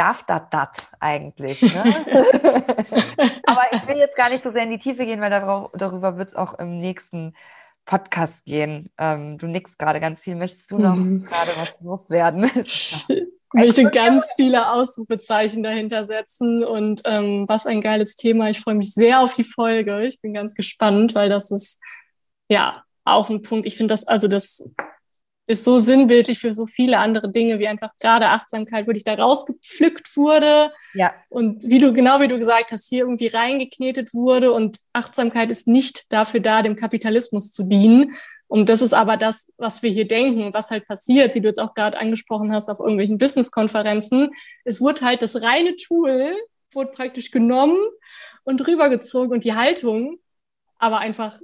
darf das das eigentlich? Ne? Aber ich will jetzt gar nicht so sehr in die Tiefe gehen, weil darauf, darüber wird es auch im nächsten Podcast gehen. Ähm, du nickst gerade ganz viel. Möchtest du noch mhm. gerade was loswerden? ich möchte ganz viele Ausrufezeichen dahinter setzen und ähm, was ein geiles Thema. Ich freue mich sehr auf die Folge. Ich bin ganz gespannt, weil das ist ja auch ein Punkt. Ich finde das, also das ist so sinnbildlich für so viele andere Dinge, wie einfach gerade Achtsamkeit, wo ich da rausgepflückt wurde. Ja. Und wie du, genau wie du gesagt hast, hier irgendwie reingeknetet wurde und Achtsamkeit ist nicht dafür da, dem Kapitalismus zu dienen. Und das ist aber das, was wir hier denken, was halt passiert, wie du jetzt auch gerade angesprochen hast auf irgendwelchen Business-Konferenzen. Es wurde halt das reine Tool, wurde praktisch genommen und rübergezogen und die Haltung aber einfach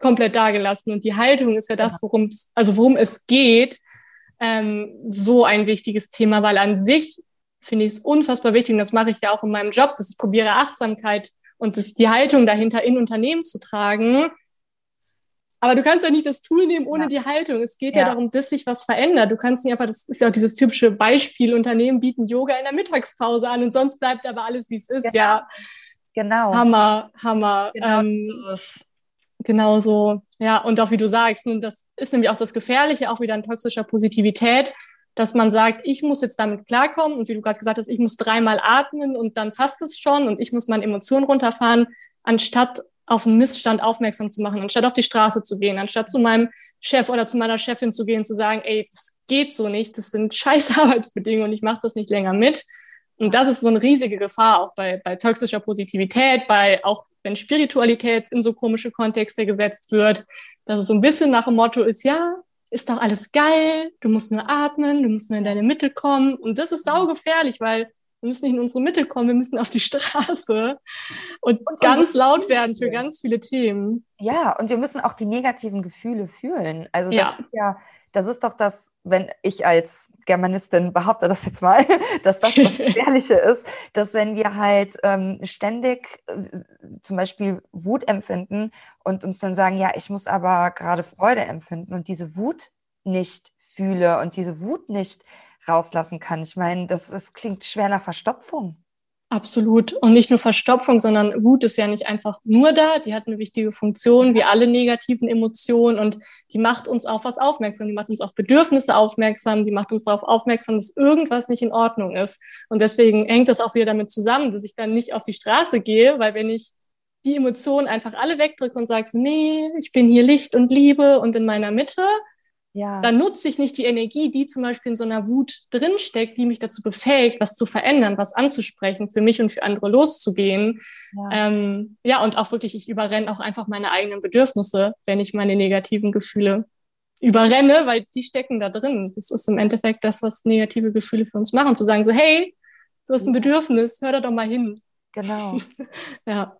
komplett dagelassen. Und die Haltung ist ja das, worum es, also worum es geht, ähm, so ein wichtiges Thema, weil an sich finde ich es unfassbar wichtig, und das mache ich ja auch in meinem Job, dass ich probiere, Achtsamkeit und das, die Haltung dahinter in Unternehmen zu tragen. Aber du kannst ja nicht das Tool nehmen ohne ja. die Haltung. Es geht ja. ja. darum, dass sich was verändert. Du kannst nicht einfach, das ist ja auch dieses typische Beispiel, Unternehmen bieten Yoga in der Mittagspause an und sonst bleibt aber alles, wie es ist. Genau. Ja. Genau. Hammer, Hammer. Genau, ähm, genau so. Ja, und auch wie du sagst, ne, das ist nämlich auch das Gefährliche, auch wieder an toxischer Positivität, dass man sagt, ich muss jetzt damit klarkommen und wie du gerade gesagt hast, ich muss dreimal atmen und dann passt es schon und ich muss meine Emotionen runterfahren, anstatt auf einen Missstand aufmerksam zu machen, anstatt auf die Straße zu gehen, anstatt zu meinem Chef oder zu meiner Chefin zu gehen zu sagen, ey, das geht so nicht, das sind scheiß Arbeitsbedingungen, ich mache das nicht länger mit. Und das ist so eine riesige Gefahr auch bei, bei toxischer Positivität, bei auch wenn Spiritualität in so komische Kontexte gesetzt wird, dass es so ein bisschen nach dem Motto ist, ja, ist doch alles geil, du musst nur atmen, du musst nur in deine Mitte kommen. Und das ist saugefährlich, weil wir müssen nicht in unsere Mitte kommen, wir müssen auf die Straße und, und ganz laut werden für ganz viele Themen. Ja, und wir müssen auch die negativen Gefühle fühlen. Also das ja. ist ja, das ist doch das, wenn ich als Germanistin behaupte das jetzt mal, dass das das Gefährliche ist, dass wenn wir halt ähm, ständig äh, zum Beispiel Wut empfinden und uns dann sagen, ja, ich muss aber gerade Freude empfinden und diese Wut nicht fühle und diese Wut nicht rauslassen kann. Ich meine, das, das klingt schwer nach Verstopfung. Absolut. Und nicht nur Verstopfung, sondern Wut ist ja nicht einfach nur da. Die hat eine wichtige Funktion, wie alle negativen Emotionen. Und die macht uns auf was aufmerksam. Die macht uns auf Bedürfnisse aufmerksam. Die macht uns darauf aufmerksam, dass irgendwas nicht in Ordnung ist. Und deswegen hängt das auch wieder damit zusammen, dass ich dann nicht auf die Straße gehe, weil wenn ich die Emotionen einfach alle wegdrücke und sage, nee, ich bin hier Licht und Liebe und in meiner Mitte, ja. Dann nutze ich nicht die Energie, die zum Beispiel in so einer Wut drinsteckt, die mich dazu befähigt, was zu verändern, was anzusprechen, für mich und für andere loszugehen. Ja, ähm, ja und auch wirklich, ich überrenne auch einfach meine eigenen Bedürfnisse, wenn ich meine negativen Gefühle überrenne, weil die stecken da drin. Das ist im Endeffekt das, was negative Gefühle für uns machen, zu sagen so, hey, du hast ein Bedürfnis, hör da doch mal hin. Genau. ja.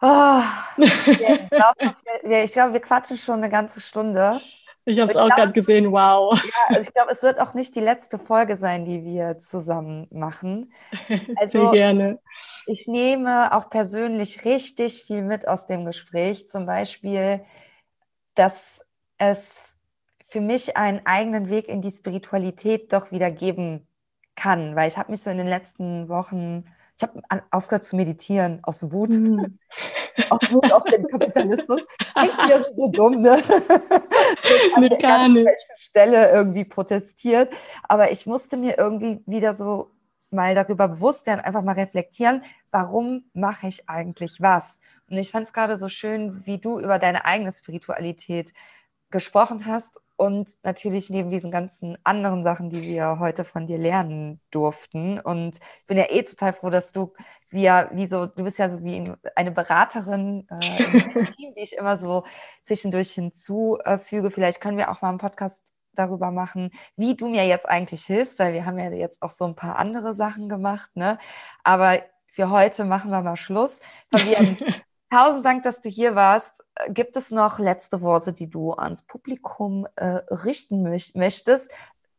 Oh, ich glaube, glaub, wir quatschen schon eine ganze Stunde. Ich habe es auch gerade gesehen, wow. Ja, also ich glaube, es wird auch nicht die letzte Folge sein, die wir zusammen machen. Also, Sehr gerne. Ich nehme auch persönlich richtig viel mit aus dem Gespräch. Zum Beispiel, dass es für mich einen eigenen Weg in die Spiritualität doch wieder geben kann, weil ich habe mich so in den letzten Wochen ich habe aufgehört zu meditieren aus Wut. Mhm. aus Wut auf den Kapitalismus. Ich bin das so dumm, ne? Mit gar nicht. Stelle irgendwie protestiert. Aber ich musste mir irgendwie wieder so mal darüber bewusst werden, einfach mal reflektieren, warum mache ich eigentlich was? Und ich fand es gerade so schön, wie du über deine eigene Spiritualität gesprochen hast und natürlich neben diesen ganzen anderen Sachen, die wir heute von dir lernen durften. Und ich bin ja eh total froh, dass du wir, wie so, du bist ja so wie eine Beraterin äh, im Team, die ich immer so zwischendurch hinzufüge. Vielleicht können wir auch mal einen Podcast darüber machen, wie du mir jetzt eigentlich hilfst, weil wir haben ja jetzt auch so ein paar andere Sachen gemacht, ne? Aber für heute machen wir mal Schluss. Fabian, Tausend Dank, dass du hier warst. Äh, gibt es noch letzte Worte, die du ans Publikum äh, richten möcht möchtest?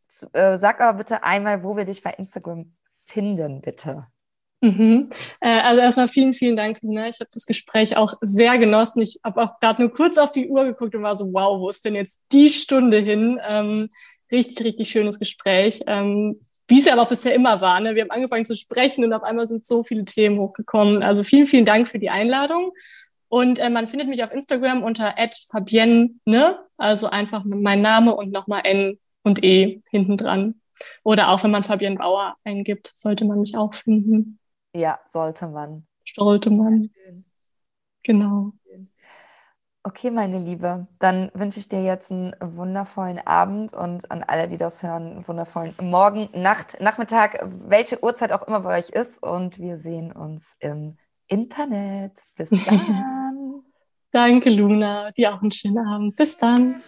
Z äh, sag aber bitte einmal, wo wir dich bei Instagram finden, bitte. Mhm. Äh, also erstmal vielen, vielen Dank, Lina. Ich habe das Gespräch auch sehr genossen. Ich habe auch gerade nur kurz auf die Uhr geguckt und war so, wow, wo ist denn jetzt die Stunde hin? Ähm, richtig, richtig schönes Gespräch. Ähm, wie es ja aber auch bisher immer war. Ne? Wir haben angefangen zu sprechen und auf einmal sind so viele Themen hochgekommen. Also vielen, vielen Dank für die Einladung. Und äh, man findet mich auf Instagram unter @fabienne, ne? also einfach mein Name und nochmal N und E hinten dran. Oder auch wenn man Fabienne Bauer eingibt, sollte man mich auch finden. Ja, sollte man. Sollte man. Genau. Okay, meine Liebe, dann wünsche ich dir jetzt einen wundervollen Abend und an alle, die das hören, einen wundervollen Morgen, Nacht, Nachmittag, welche Uhrzeit auch immer bei euch ist. Und wir sehen uns im Internet. Bis dann. Danke, Luna. Dir auch einen schönen Abend. Bis dann.